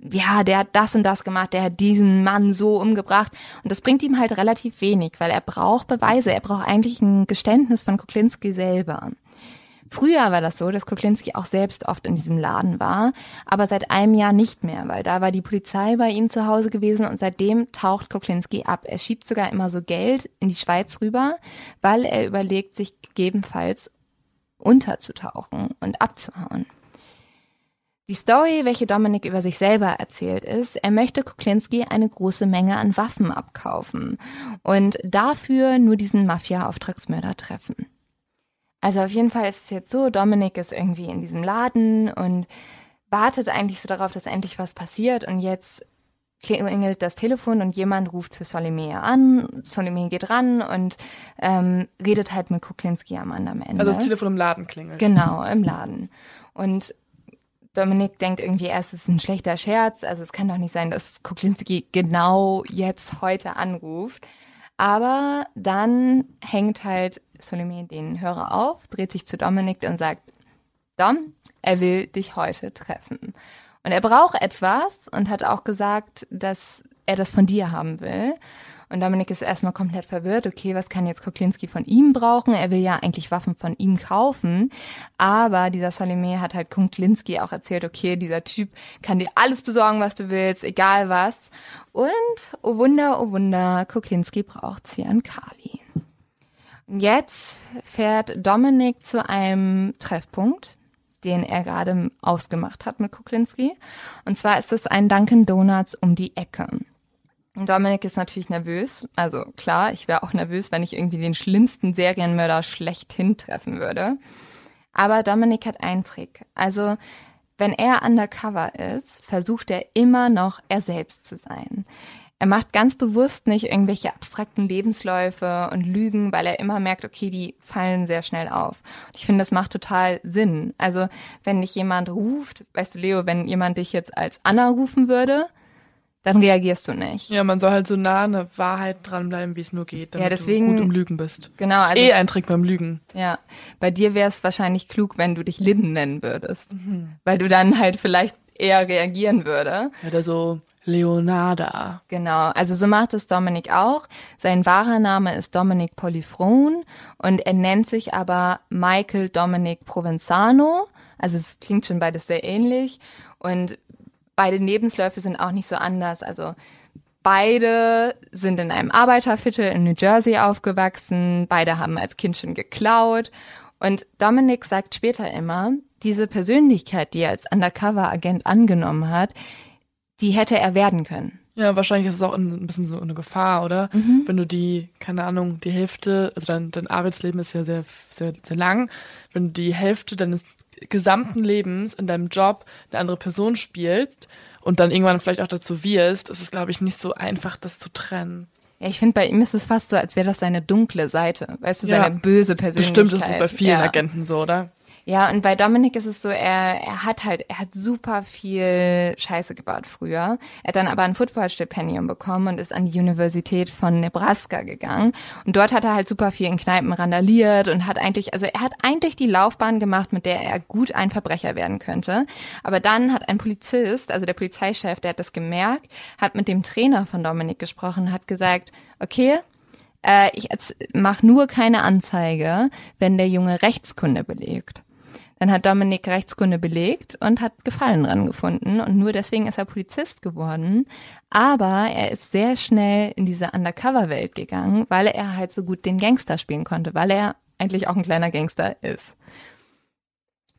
ja, der hat das und das gemacht, der hat diesen Mann so umgebracht. Und das bringt ihm halt relativ wenig, weil er braucht Beweise. Er braucht eigentlich ein Geständnis von Kuklinski selber. Früher war das so, dass Kuklinski auch selbst oft in diesem Laden war, aber seit einem Jahr nicht mehr, weil da war die Polizei bei ihm zu Hause gewesen und seitdem taucht Kuklinski ab. Er schiebt sogar immer so Geld in die Schweiz rüber, weil er überlegt, sich gegebenenfalls unterzutauchen und abzuhauen. Die Story, welche Dominik über sich selber erzählt, ist, er möchte Kuklinski eine große Menge an Waffen abkaufen und dafür nur diesen Mafia-Auftragsmörder treffen. Also auf jeden Fall ist es jetzt so, Dominik ist irgendwie in diesem Laden und wartet eigentlich so darauf, dass endlich was passiert und jetzt klingelt das Telefon und jemand ruft für Solimé an. Solimé geht ran und ähm, redet halt mit Kuklinski am anderen Ende. Also das Telefon im Laden klingelt. Genau, im Laden. Und Dominik denkt irgendwie erst, es ist ein schlechter Scherz. Also es kann doch nicht sein, dass Kuklinski genau jetzt heute anruft. Aber dann hängt halt Solomé den Hörer auf, dreht sich zu Dominik und sagt, Dom, er will dich heute treffen. Und er braucht etwas und hat auch gesagt, dass er das von dir haben will. Und Dominik ist erstmal komplett verwirrt. Okay, was kann jetzt Koklinski von ihm brauchen? Er will ja eigentlich Waffen von ihm kaufen. Aber dieser Solimé hat halt Koklinski auch erzählt, okay, dieser Typ kann dir alles besorgen, was du willst, egal was. Und, oh Wunder, oh Wunder, Koklinski braucht Kali. Jetzt fährt Dominik zu einem Treffpunkt, den er gerade ausgemacht hat mit Kuklinski. Und zwar ist es ein Dunkin' Donuts um die Ecke. Dominik ist natürlich nervös. Also klar, ich wäre auch nervös, wenn ich irgendwie den schlimmsten Serienmörder schlechthin treffen würde. Aber Dominik hat einen Trick. Also wenn er undercover ist, versucht er immer noch er selbst zu sein. Er macht ganz bewusst nicht irgendwelche abstrakten Lebensläufe und Lügen, weil er immer merkt, okay, die fallen sehr schnell auf. Und ich finde, das macht total Sinn. Also, wenn dich jemand ruft, weißt du, Leo, wenn jemand dich jetzt als Anna rufen würde, dann reagierst du nicht. Ja, man soll halt so nah an der Wahrheit dranbleiben, wie es nur geht, damit Ja, deswegen- du gut im Lügen bist. Genau, also eh ein Trick beim Lügen. Ja, bei dir wäre es wahrscheinlich klug, wenn du dich Lynn nennen würdest, weil du dann halt vielleicht eher reagieren würde. Oder so Leonarda. Genau, also so macht es Dominik auch. Sein wahrer Name ist Dominic Polifron und er nennt sich aber Michael Dominic Provenzano. Also es klingt schon beides sehr ähnlich und beide Lebensläufe sind auch nicht so anders. Also beide sind in einem Arbeiterviertel in New Jersey aufgewachsen. Beide haben als Kind schon geklaut. Und Dominic sagt später immer, diese Persönlichkeit, die er als Undercover-Agent angenommen hat, die hätte er werden können. Ja, wahrscheinlich ist es auch ein bisschen so eine Gefahr, oder? Wenn du die, keine Ahnung, die Hälfte, also dein, dein Arbeitsleben ist ja sehr, sehr, sehr lang. Wenn du die Hälfte deines gesamten Lebens in deinem Job eine andere Person spielst und dann irgendwann vielleicht auch dazu wirst, ist es, glaube ich, nicht so einfach, das zu trennen. Ja, ich finde, bei ihm ist es fast so, als wäre das seine dunkle Seite. Weißt du, Ja. seine böse Persönlichkeit. Bestimmt ist es bei vielen ja. Agenten so, oder? Ja, und bei Dominik ist es so, er, er hat halt, er hat super viel Scheiße gebaut früher. Er hat dann aber ein Footballstipendium bekommen und ist an die Universität von Nebraska gegangen. Und dort hat er halt super viel in Kneipen randaliert und hat eigentlich, also er hat eigentlich die Laufbahn gemacht, mit der er gut ein Verbrecher werden könnte. Aber dann hat ein Polizist, also der Polizeichef, der hat das gemerkt, hat mit dem Trainer von Dominik gesprochen, hat gesagt, okay, äh, ich mache nur keine Anzeige, wenn der Junge Rechtskunde belegt. Dann hat Dominik Rechtskunde belegt und hat Gefallen dran gefunden und nur deswegen ist er Polizist geworden. Aber er ist sehr schnell in diese Undercover-Welt gegangen, weil er halt so gut den Gangster spielen konnte, weil er eigentlich auch ein kleiner Gangster ist.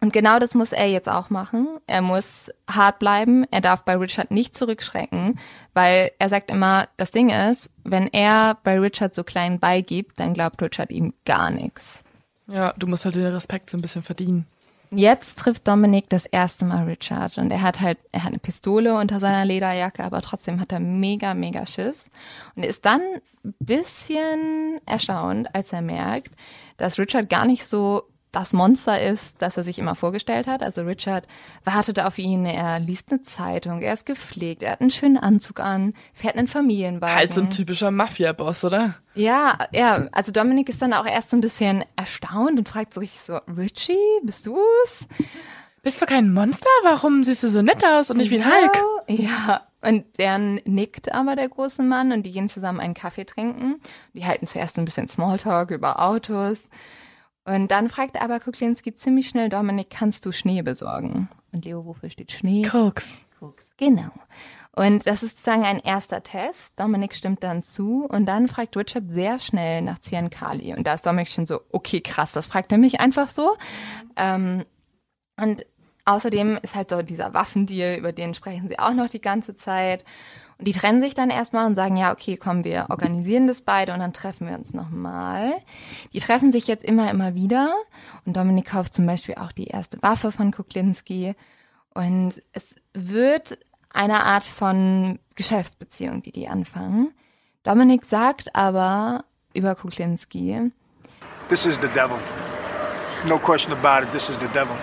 Und genau das muss er jetzt auch machen. Er muss hart bleiben. Er darf bei Richard nicht zurückschrecken, weil er sagt immer, das Ding ist, wenn er bei Richard so klein beigibt, dann glaubt Richard ihm gar nichts. Ja, du musst halt den Respekt so ein bisschen verdienen. Jetzt trifft Dominik das erste Mal Richard und er hat halt, er hat eine Pistole unter seiner Lederjacke, aber trotzdem hat er mega, mega Schiss und ist dann ein bisschen erstaunt, als er merkt, dass Richard gar nicht so das Monster ist, das er sich immer vorgestellt hat. Also Richard wartet auf ihn, er liest eine Zeitung, er ist gepflegt, er hat einen schönen Anzug an, fährt einen Familienwagen. Halt so ein typischer Mafia-Boss, oder? Ja, ja, also Dominik ist dann auch erst so ein bisschen erstaunt und fragt so richtig so, Richie, bist du's? Bist du kein Monster? Warum siehst du so nett aus und nicht wie ein Hulk? Ja, und dann nickt aber der große Mann und die gehen zusammen einen Kaffee trinken. Die halten zuerst ein bisschen Smalltalk über Autos. Und dann fragt aber Kuklinski ziemlich schnell, Dominik, kannst du Schnee besorgen? Und Leo, wofür steht Schnee? Koks. Koks. Genau. Und das ist sozusagen ein erster Test. Dominik stimmt dann zu und dann fragt Richard sehr schnell nach Ziankali. Und da ist Dominik schon so, okay, krass, das fragt er mich einfach so. Ähm, und außerdem ist halt so dieser Waffendeal, über den sprechen sie auch noch die ganze Zeit. Und die trennen sich dann erstmal und sagen, ja, okay, komm, wir organisieren das beide und dann treffen wir uns nochmal. Die treffen sich jetzt immer, immer wieder. Und Dominik kauft zum Beispiel auch die erste Waffe von Kuklinski. Und es wird eine Art von Geschäftsbeziehung, die die anfangen. Dominik sagt aber über Kuklinski, This is the devil. No question about it, this is the devil.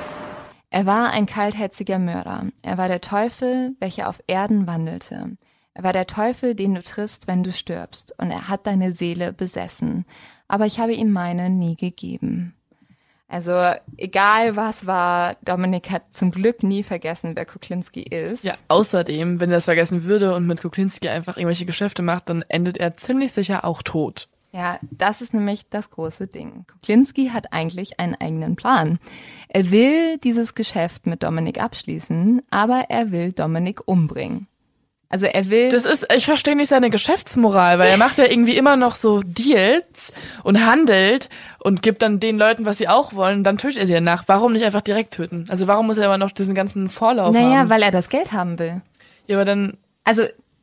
Er war ein kaltherziger Mörder. Er war der Teufel, welcher auf Erden wandelte. Er war der Teufel, den du triffst, wenn du stirbst, und er hat deine Seele besessen. Aber ich habe ihm meine nie gegeben. Also, egal was war, Dominik hat zum Glück nie vergessen, wer Kuklinski ist. Ja, außerdem, wenn er das vergessen würde und mit Kuklinski einfach irgendwelche Geschäfte macht, dann endet er ziemlich sicher auch tot. Ja, das ist nämlich das große Ding. Kuklinski hat eigentlich einen eigenen Plan. Er will dieses Geschäft mit Dominik abschließen, aber er will Dominik umbringen. Also er will. Das ist, ich verstehe nicht seine Geschäftsmoral, weil er macht ja irgendwie immer noch so Deals und handelt und gibt dann den Leuten, was sie auch wollen, dann tötet er sie danach. Warum nicht einfach direkt töten? Also warum muss er aber noch diesen ganzen Vorlauf naja, haben? weil er das Geld haben will. ja, aber dann, Also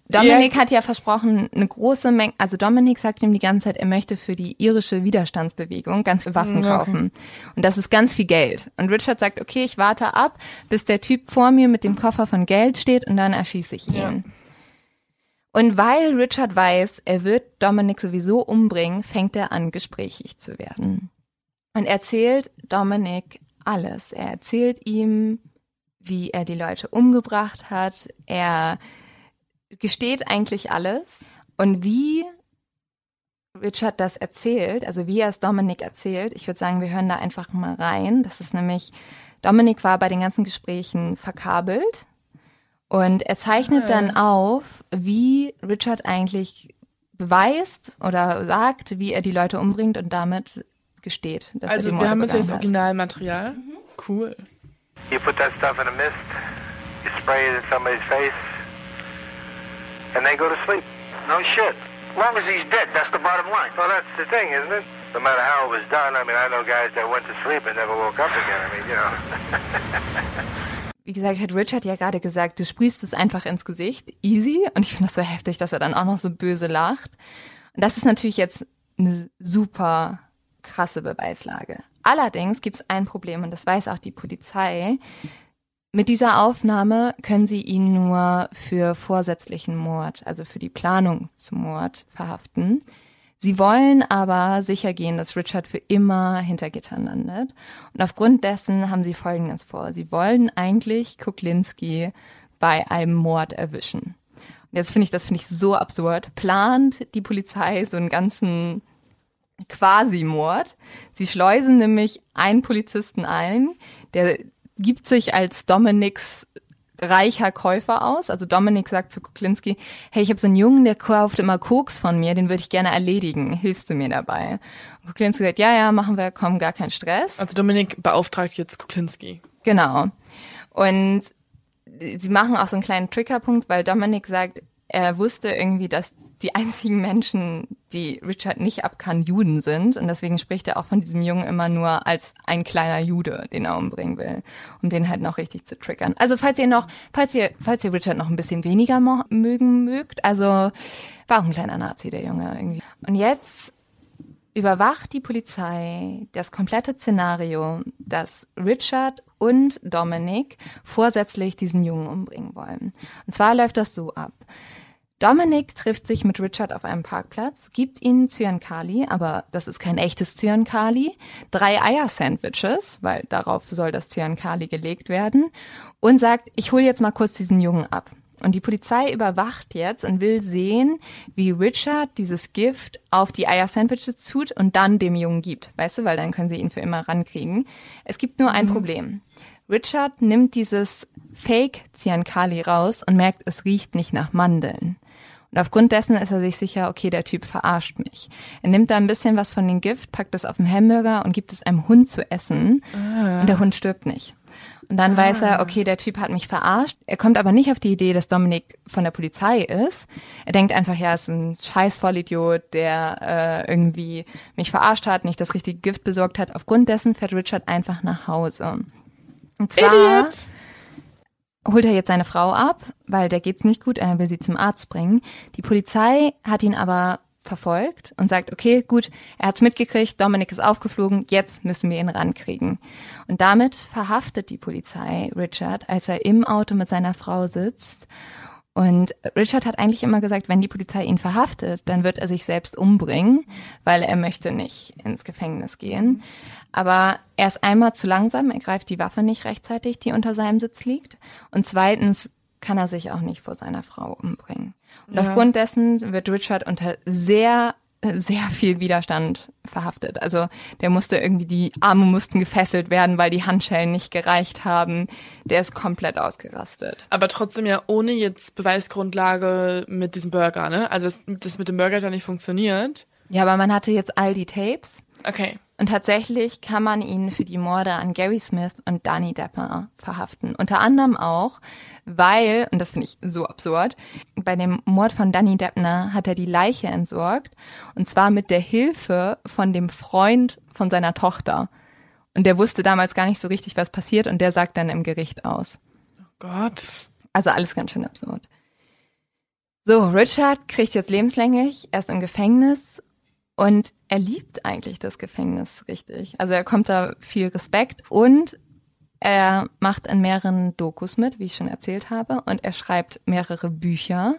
Dominik hat ja versprochen, eine große Menge, also Dominik sagt ihm die ganze Zeit, er möchte für die irische Widerstandsbewegung ganz viel Waffen Ja, okay. kaufen. Und das ist ganz viel Geld. Und Richard sagt, okay, ich warte ab, bis der Typ vor mir mit dem Koffer von Geld steht und dann erschieße ich ihn. Ja. Und weil Richard weiß, er wird Dominic sowieso umbringen, fängt er an, gesprächig zu werden. Und erzählt Dominic alles. Er erzählt ihm, wie er die Leute umgebracht hat. Er gesteht eigentlich alles. Und wie Richard das erzählt, also wie er es Dominic erzählt, ich würde sagen, wir hören da einfach mal rein. Das ist nämlich, Dominic war bei den ganzen Gesprächen verkabelt und er zeichnet dann auf, wie Richard eigentlich beweist oder sagt, wie er die Leute umbringt und damit gesteht. Dass Also er die wir Morde haben jetzt das. Originalmaterial. Cool. You put that stuff in a mist, you spray it in somebody's face, and they go to sleep. No shit. As long as he's dead, that's the bottom line. Well, that's the thing, isn't it? No matter how it was done, I mean, I know guys that went to sleep and never woke up again. I mean, you know. <laughs> Wie gesagt, hat Richard ja gerade gesagt, du sprühst es einfach ins Gesicht, easy. Und ich finde das so heftig, dass er dann auch noch so böse lacht. Und das ist natürlich jetzt eine super krasse Beweislage. Allerdings gibt es ein Problem und das weiß auch die Polizei. Mit dieser Aufnahme können sie ihn nur für vorsätzlichen Mord, also für die Planung zum Mord verhaften. Sie wollen aber sicher gehen, dass Richard für immer hinter Gittern landet. Und aufgrund dessen haben sie Folgendes vor. Sie wollen eigentlich Kuklinski bei einem Mord erwischen. Und jetzt finde ich, das finde ich so absurd. Plant die Polizei so einen ganzen Quasi-Mord. Sie schleusen nämlich einen Polizisten ein, der gibt sich als Dominics reicher Käufer aus. Also Dominik sagt zu Kuklinski, hey, ich habe so einen Jungen, der kauft immer Koks von mir, den würde ich gerne erledigen. Hilfst du mir dabei? Und Kuklinski sagt, ja, ja, machen wir, komm, gar kein Stress. Also Dominik beauftragt jetzt Kuklinski. Genau. Und sie machen auch so einen kleinen Triggerpunkt, weil Dominik sagt, er wusste irgendwie, dass die einzigen Menschen, die Richard nicht ab kann, Juden sind. Und deswegen spricht er auch von diesem Jungen immer nur als ein kleiner Jude, den er umbringen will, um den halt noch richtig zu triggern. Also falls ihr noch, falls ihr, falls ihr Richard noch ein bisschen weniger mögen mögt, also war auch ein kleiner Nazi, der Junge irgendwie. Und jetzt überwacht die Polizei das komplette Szenario, dass Richard und Dominic vorsätzlich diesen Jungen umbringen wollen. Und zwar läuft das so ab. Dominic trifft sich mit Richard auf einem Parkplatz, gibt ihnen Zyankali, aber das ist kein echtes Zyankali, drei Eier-Sandwiches, weil darauf soll das Zyankali gelegt werden, und sagt, ich hole jetzt mal kurz diesen Jungen ab. Und die Polizei überwacht jetzt und will sehen, wie Richard dieses Gift auf die Eier-Sandwiches tut und dann dem Jungen gibt. Weißt du, weil dann können sie ihn für immer rankriegen. Es gibt nur ein Problem. Richard nimmt dieses Fake Ziankali raus und merkt, es riecht nicht nach Mandeln. Und aufgrund dessen ist er sich sicher, okay, der Typ verarscht mich. Er nimmt da ein bisschen was von dem Gift, packt es auf den Hamburger und gibt es einem Hund zu essen. Und der Hund stirbt nicht. Und dann weiß er, okay, der Typ hat mich verarscht. Er kommt aber nicht auf die Idee, dass Dominik von der Polizei ist. Er denkt einfach, ja, ist ein scheiß Vollidiot, der äh, irgendwie mich verarscht hat, nicht das richtige Gift besorgt hat. Aufgrund dessen fährt Richard einfach nach Hause. Und zwar Idiot! Holt er jetzt seine Frau ab, weil der geht's nicht gut, er will sie zum Arzt bringen. Die Polizei hat ihn aber verfolgt und sagt, okay, gut, er hat's mitgekriegt, Dominik ist aufgeflogen, jetzt müssen wir ihn rankriegen. Und damit verhaftet die Polizei Richard, als er im Auto mit seiner Frau sitzt. Und Richard hat eigentlich immer gesagt, wenn die Polizei ihn verhaftet, dann wird er sich selbst umbringen, weil er möchte nicht ins Gefängnis gehen. Aber er ist einmal zu langsam, er greift die Waffe nicht rechtzeitig, die unter seinem Sitz liegt. Und zweitens kann er sich auch nicht vor seiner Frau umbringen. Und Ja. aufgrund dessen wird Richard unter sehr, sehr viel Widerstand verhaftet. Also der musste irgendwie, die Arme mussten gefesselt werden, weil die Handschellen nicht gereicht haben. Der ist komplett ausgerastet. Aber trotzdem ja ohne jetzt Beweisgrundlage mit diesem Burger, ne? Also das, das mit dem Burger hat ja nicht funktioniert. Ja, aber man hatte jetzt all die Tapes. Okay. Und tatsächlich kann man ihn für die Morde an Gary Smith und Danny Depper verhaften. Unter anderem auch, weil, und das finde ich so absurd, bei dem Mord von Danny Deppner hat er die Leiche entsorgt. Und zwar mit der Hilfe von dem Freund von seiner Tochter. Und der wusste damals gar nicht so richtig, was passiert. Und der sagt dann im Gericht aus. Gott. Also alles ganz schön absurd. So, Richard kriegt jetzt lebenslänglich, er ist im Gefängnis und er liebt eigentlich das Gefängnis richtig. Also er kommt da viel Respekt und er macht in mehreren Dokus mit, wie ich schon erzählt habe, und er schreibt mehrere Bücher.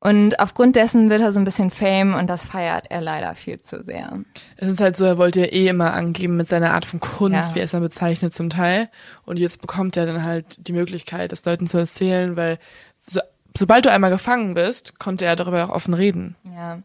Und aufgrund dessen wird er so ein bisschen Fame und das feiert er leider viel zu sehr. Es ist halt so, er wollte ja eh immer angeben mit seiner Art von Kunst, Ja. wie er es dann bezeichnet zum Teil. Und jetzt bekommt er dann halt die Möglichkeit, das Leuten zu erzählen, weil so, sobald du einmal gefangen bist, konnte er darüber auch offen reden. Ja.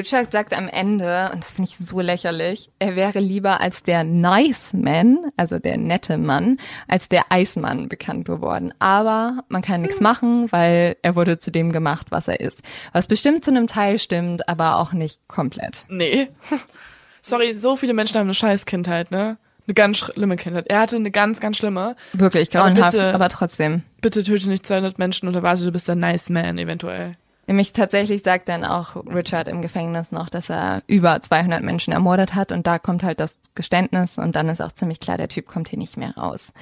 Richard sagt am Ende, und das finde ich so lächerlich, er wäre lieber als der Nice Man, also der nette Mann, als der Eismann bekannt geworden. Aber man kann nichts machen, weil er wurde zu dem gemacht, was er ist. Was bestimmt zu einem Teil stimmt, aber auch nicht komplett. Nee. <laughs> Sorry, so viele Menschen haben eine scheiß Kindheit, ne? Eine ganz schlimme Kindheit. Er hatte eine ganz, ganz schlimme. Wirklich Aber grauenhaft, bitte- aber trotzdem. Bitte töte nicht 200 Menschen und erwarte, du bist der Nice Man eventuell. Nämlich tatsächlich sagt dann auch Richard im Gefängnis noch, dass er über 200 Menschen ermordet hat und da kommt halt das Geständnis und dann ist auch ziemlich klar, der Typ kommt hier nicht mehr raus.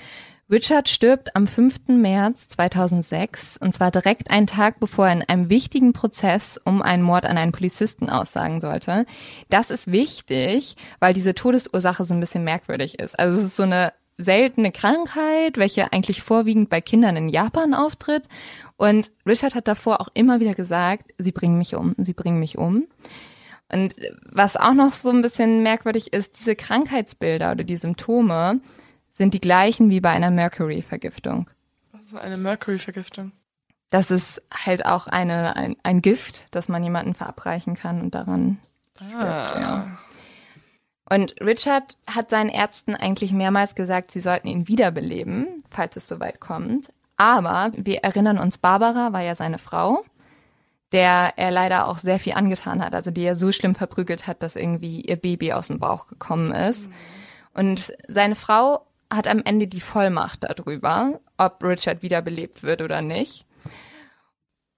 Richard stirbt am 5. März 2006 und zwar direkt einen Tag bevor er in einem wichtigen Prozess um einen Mord an einen Polizisten aussagen sollte. Das ist wichtig, weil diese Todesursache so ein bisschen merkwürdig ist. Also es ist so eine seltene Krankheit, welche eigentlich vorwiegend bei Kindern in Japan auftritt. Und Richard hat davor auch immer wieder gesagt, sie bringen mich um, sie bringen mich um. Und was auch noch so ein bisschen merkwürdig ist, diese Krankheitsbilder oder die Symptome sind die gleichen wie bei einer Mercury-Vergiftung. Was ist eine Mercury-Vergiftung? Das ist halt auch eine, ein, ein Gift, das man jemanden verabreichen kann und daran stirbt. Ja. Und Richard hat seinen Ärzten eigentlich mehrmals gesagt, sie sollten ihn wiederbeleben, falls es soweit kommt. Aber wir erinnern uns, Barbara war ja seine Frau, der er leider auch sehr viel angetan hat, also die er so schlimm verprügelt hat, dass irgendwie ihr Baby aus dem Bauch gekommen ist. Und seine Frau hat am Ende die Vollmacht darüber, ob Richard wiederbelebt wird oder nicht.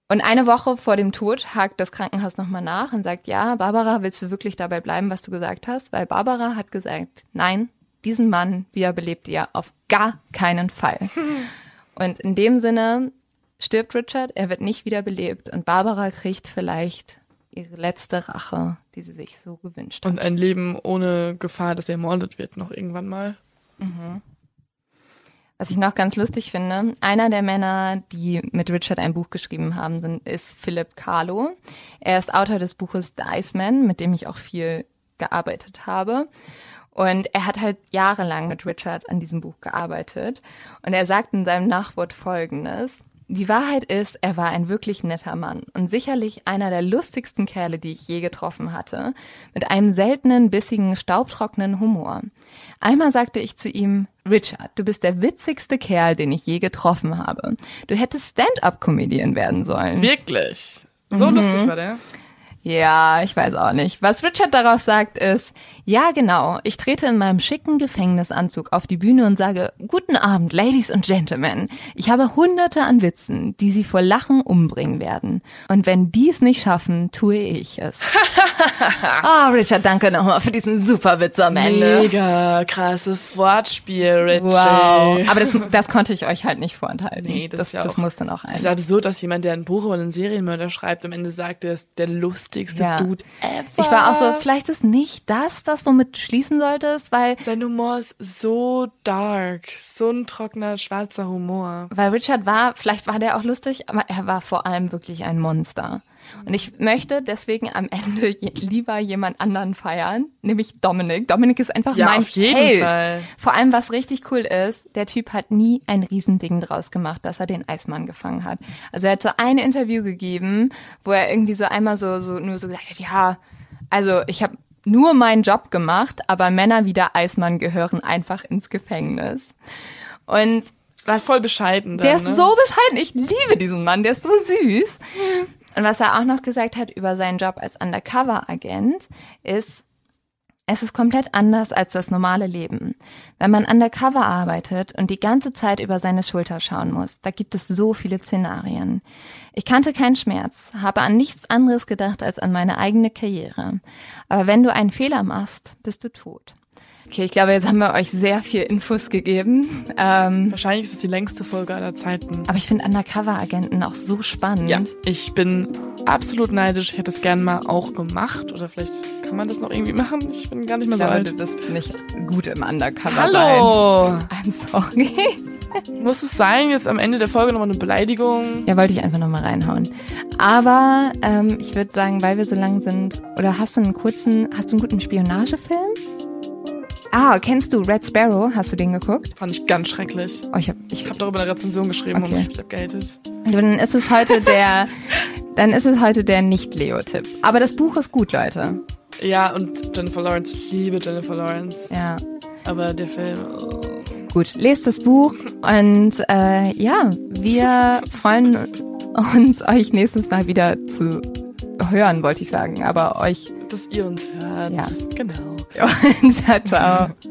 Und eine Woche vor dem Tod hakt das Krankenhaus nochmal nach und sagt, ja, Barbara, willst du wirklich dabei bleiben, was du gesagt hast? Weil Barbara hat gesagt, nein, diesen Mann wiederbelebt ihr auf gar keinen Fall. <laughs> Und in dem Sinne stirbt Richard, er wird nicht wiederbelebt und Barbara kriegt vielleicht ihre letzte Rache, die sie sich so gewünscht hat. Und ein Leben ohne Gefahr, dass er ermordet wird, noch irgendwann mal. Was ich noch ganz lustig finde, einer der Männer, die mit Richard ein Buch geschrieben haben, sind, ist Philip Carlo. Er ist Autor des Buches The Iceman, mit dem ich auch viel gearbeitet habe. Und er hat halt jahrelang mit Richard an diesem Buch gearbeitet. Und er sagt in seinem Nachwort Folgendes. Die Wahrheit ist, er war ein wirklich netter Mann und sicherlich einer der lustigsten Kerle, die ich je getroffen hatte, mit einem seltenen, bissigen, staubtrockenen Humor. Einmal sagte ich zu ihm, Richard, du bist der witzigste Kerl, den ich je getroffen habe. Du hättest Stand-up-Comedian werden sollen. Wirklich. So lustig war der. Ja, ich weiß auch nicht. Was Richard darauf sagt ist, ja genau, ich trete in meinem schicken Gefängnisanzug auf die Bühne und sage, guten Abend, Ladies und Gentlemen. Ich habe hunderte an Witzen, die sie vor Lachen umbringen werden. Und wenn die es nicht schaffen, tue ich es. Ah, <laughs> Richard, danke nochmal für diesen super Witz am Ende. Mega krasses Wortspiel, Richie. Wow. Aber das, das konnte ich euch halt nicht vorenthalten. Nee, das das, ist ja das auch- muss dann auch Es ist ein. absurd, dass jemand, der ein Buch über einen Serienmörder schreibt, am Ende sagt, er ist der lustigste Ja. Dude ever. Ich war auch so, vielleicht ist nicht das das, womit du schließen solltest, weil Sein Humor ist so dark, so ein trockener, schwarzer Humor. Weil Richard war, vielleicht war der auch lustig, aber er war vor allem wirklich ein Monster. Und ich möchte deswegen am Ende je, lieber jemand anderen feiern, nämlich Dominik. Dominik ist einfach Ja, mein auf jeden Held. Fall. Vor allem, was richtig cool ist, der Typ hat nie ein Riesending draus gemacht, dass er den Eismann gefangen hat. Also er hat so ein Interview gegeben, wo er irgendwie so einmal so, so nur so gesagt hat, ja, also ich habe nur meinen Job gemacht, aber Männer wie der Eismann gehören einfach ins Gefängnis. Und Was voll bescheiden dann, der ist ne? so bescheiden. Ich liebe diesen Mann. Der ist so süß. Und was er auch noch gesagt hat über seinen Job als Undercover-Agent ist, es ist komplett anders als das normale Leben. Wenn man undercover arbeitet und die ganze Zeit über seine Schulter schauen muss, da gibt es so viele Szenarien. Ich kannte keinen Schmerz, habe an nichts anderes gedacht als an meine eigene Karriere. Aber wenn du einen Fehler machst, bist du tot. Okay, ich glaube, jetzt haben wir euch sehr viel Infos gegeben. Ähm, Wahrscheinlich ist es die längste Folge aller Zeiten. aber ich finde Undercover-Agenten auch so spannend. Ja, ich bin absolut neidisch. Ich hätte es gern mal auch gemacht. Oder vielleicht kann man das noch irgendwie machen. Ich bin gar nicht mehr Ich so glaube, alt. du bist nicht gut im Undercover Hallo! sein. I'm sorry. <laughs> Muss es sein, jetzt am Ende der Folge nochmal eine Beleidigung? Ja, wollte ich einfach nochmal reinhauen. Aber ähm, ich würde sagen, weil wir so lang sind, oder hast du einen kurzen, hast du einen guten Spionagefilm? Ah, kennst du Red Sparrow? Hast du den geguckt? Fand ich ganz schrecklich. Oh, ich hab, ich habe darüber eine Rezension geschrieben Okay. und ich hab gehatet. Dann ist es heute der, <laughs> dann ist es heute der Nicht-Leo-Tipp. Aber das Buch ist gut, Leute. Ja, und Jennifer Lawrence, ich liebe Jennifer Lawrence. Ja. Aber der Film, oh. Gut, lest das Buch und äh, ja, wir freuen uns, euch nächstes Mal wieder zu hören, wollte ich sagen, aber euch. dass ihr uns hört. Ja. Genau. <laughs> ciao, ciao.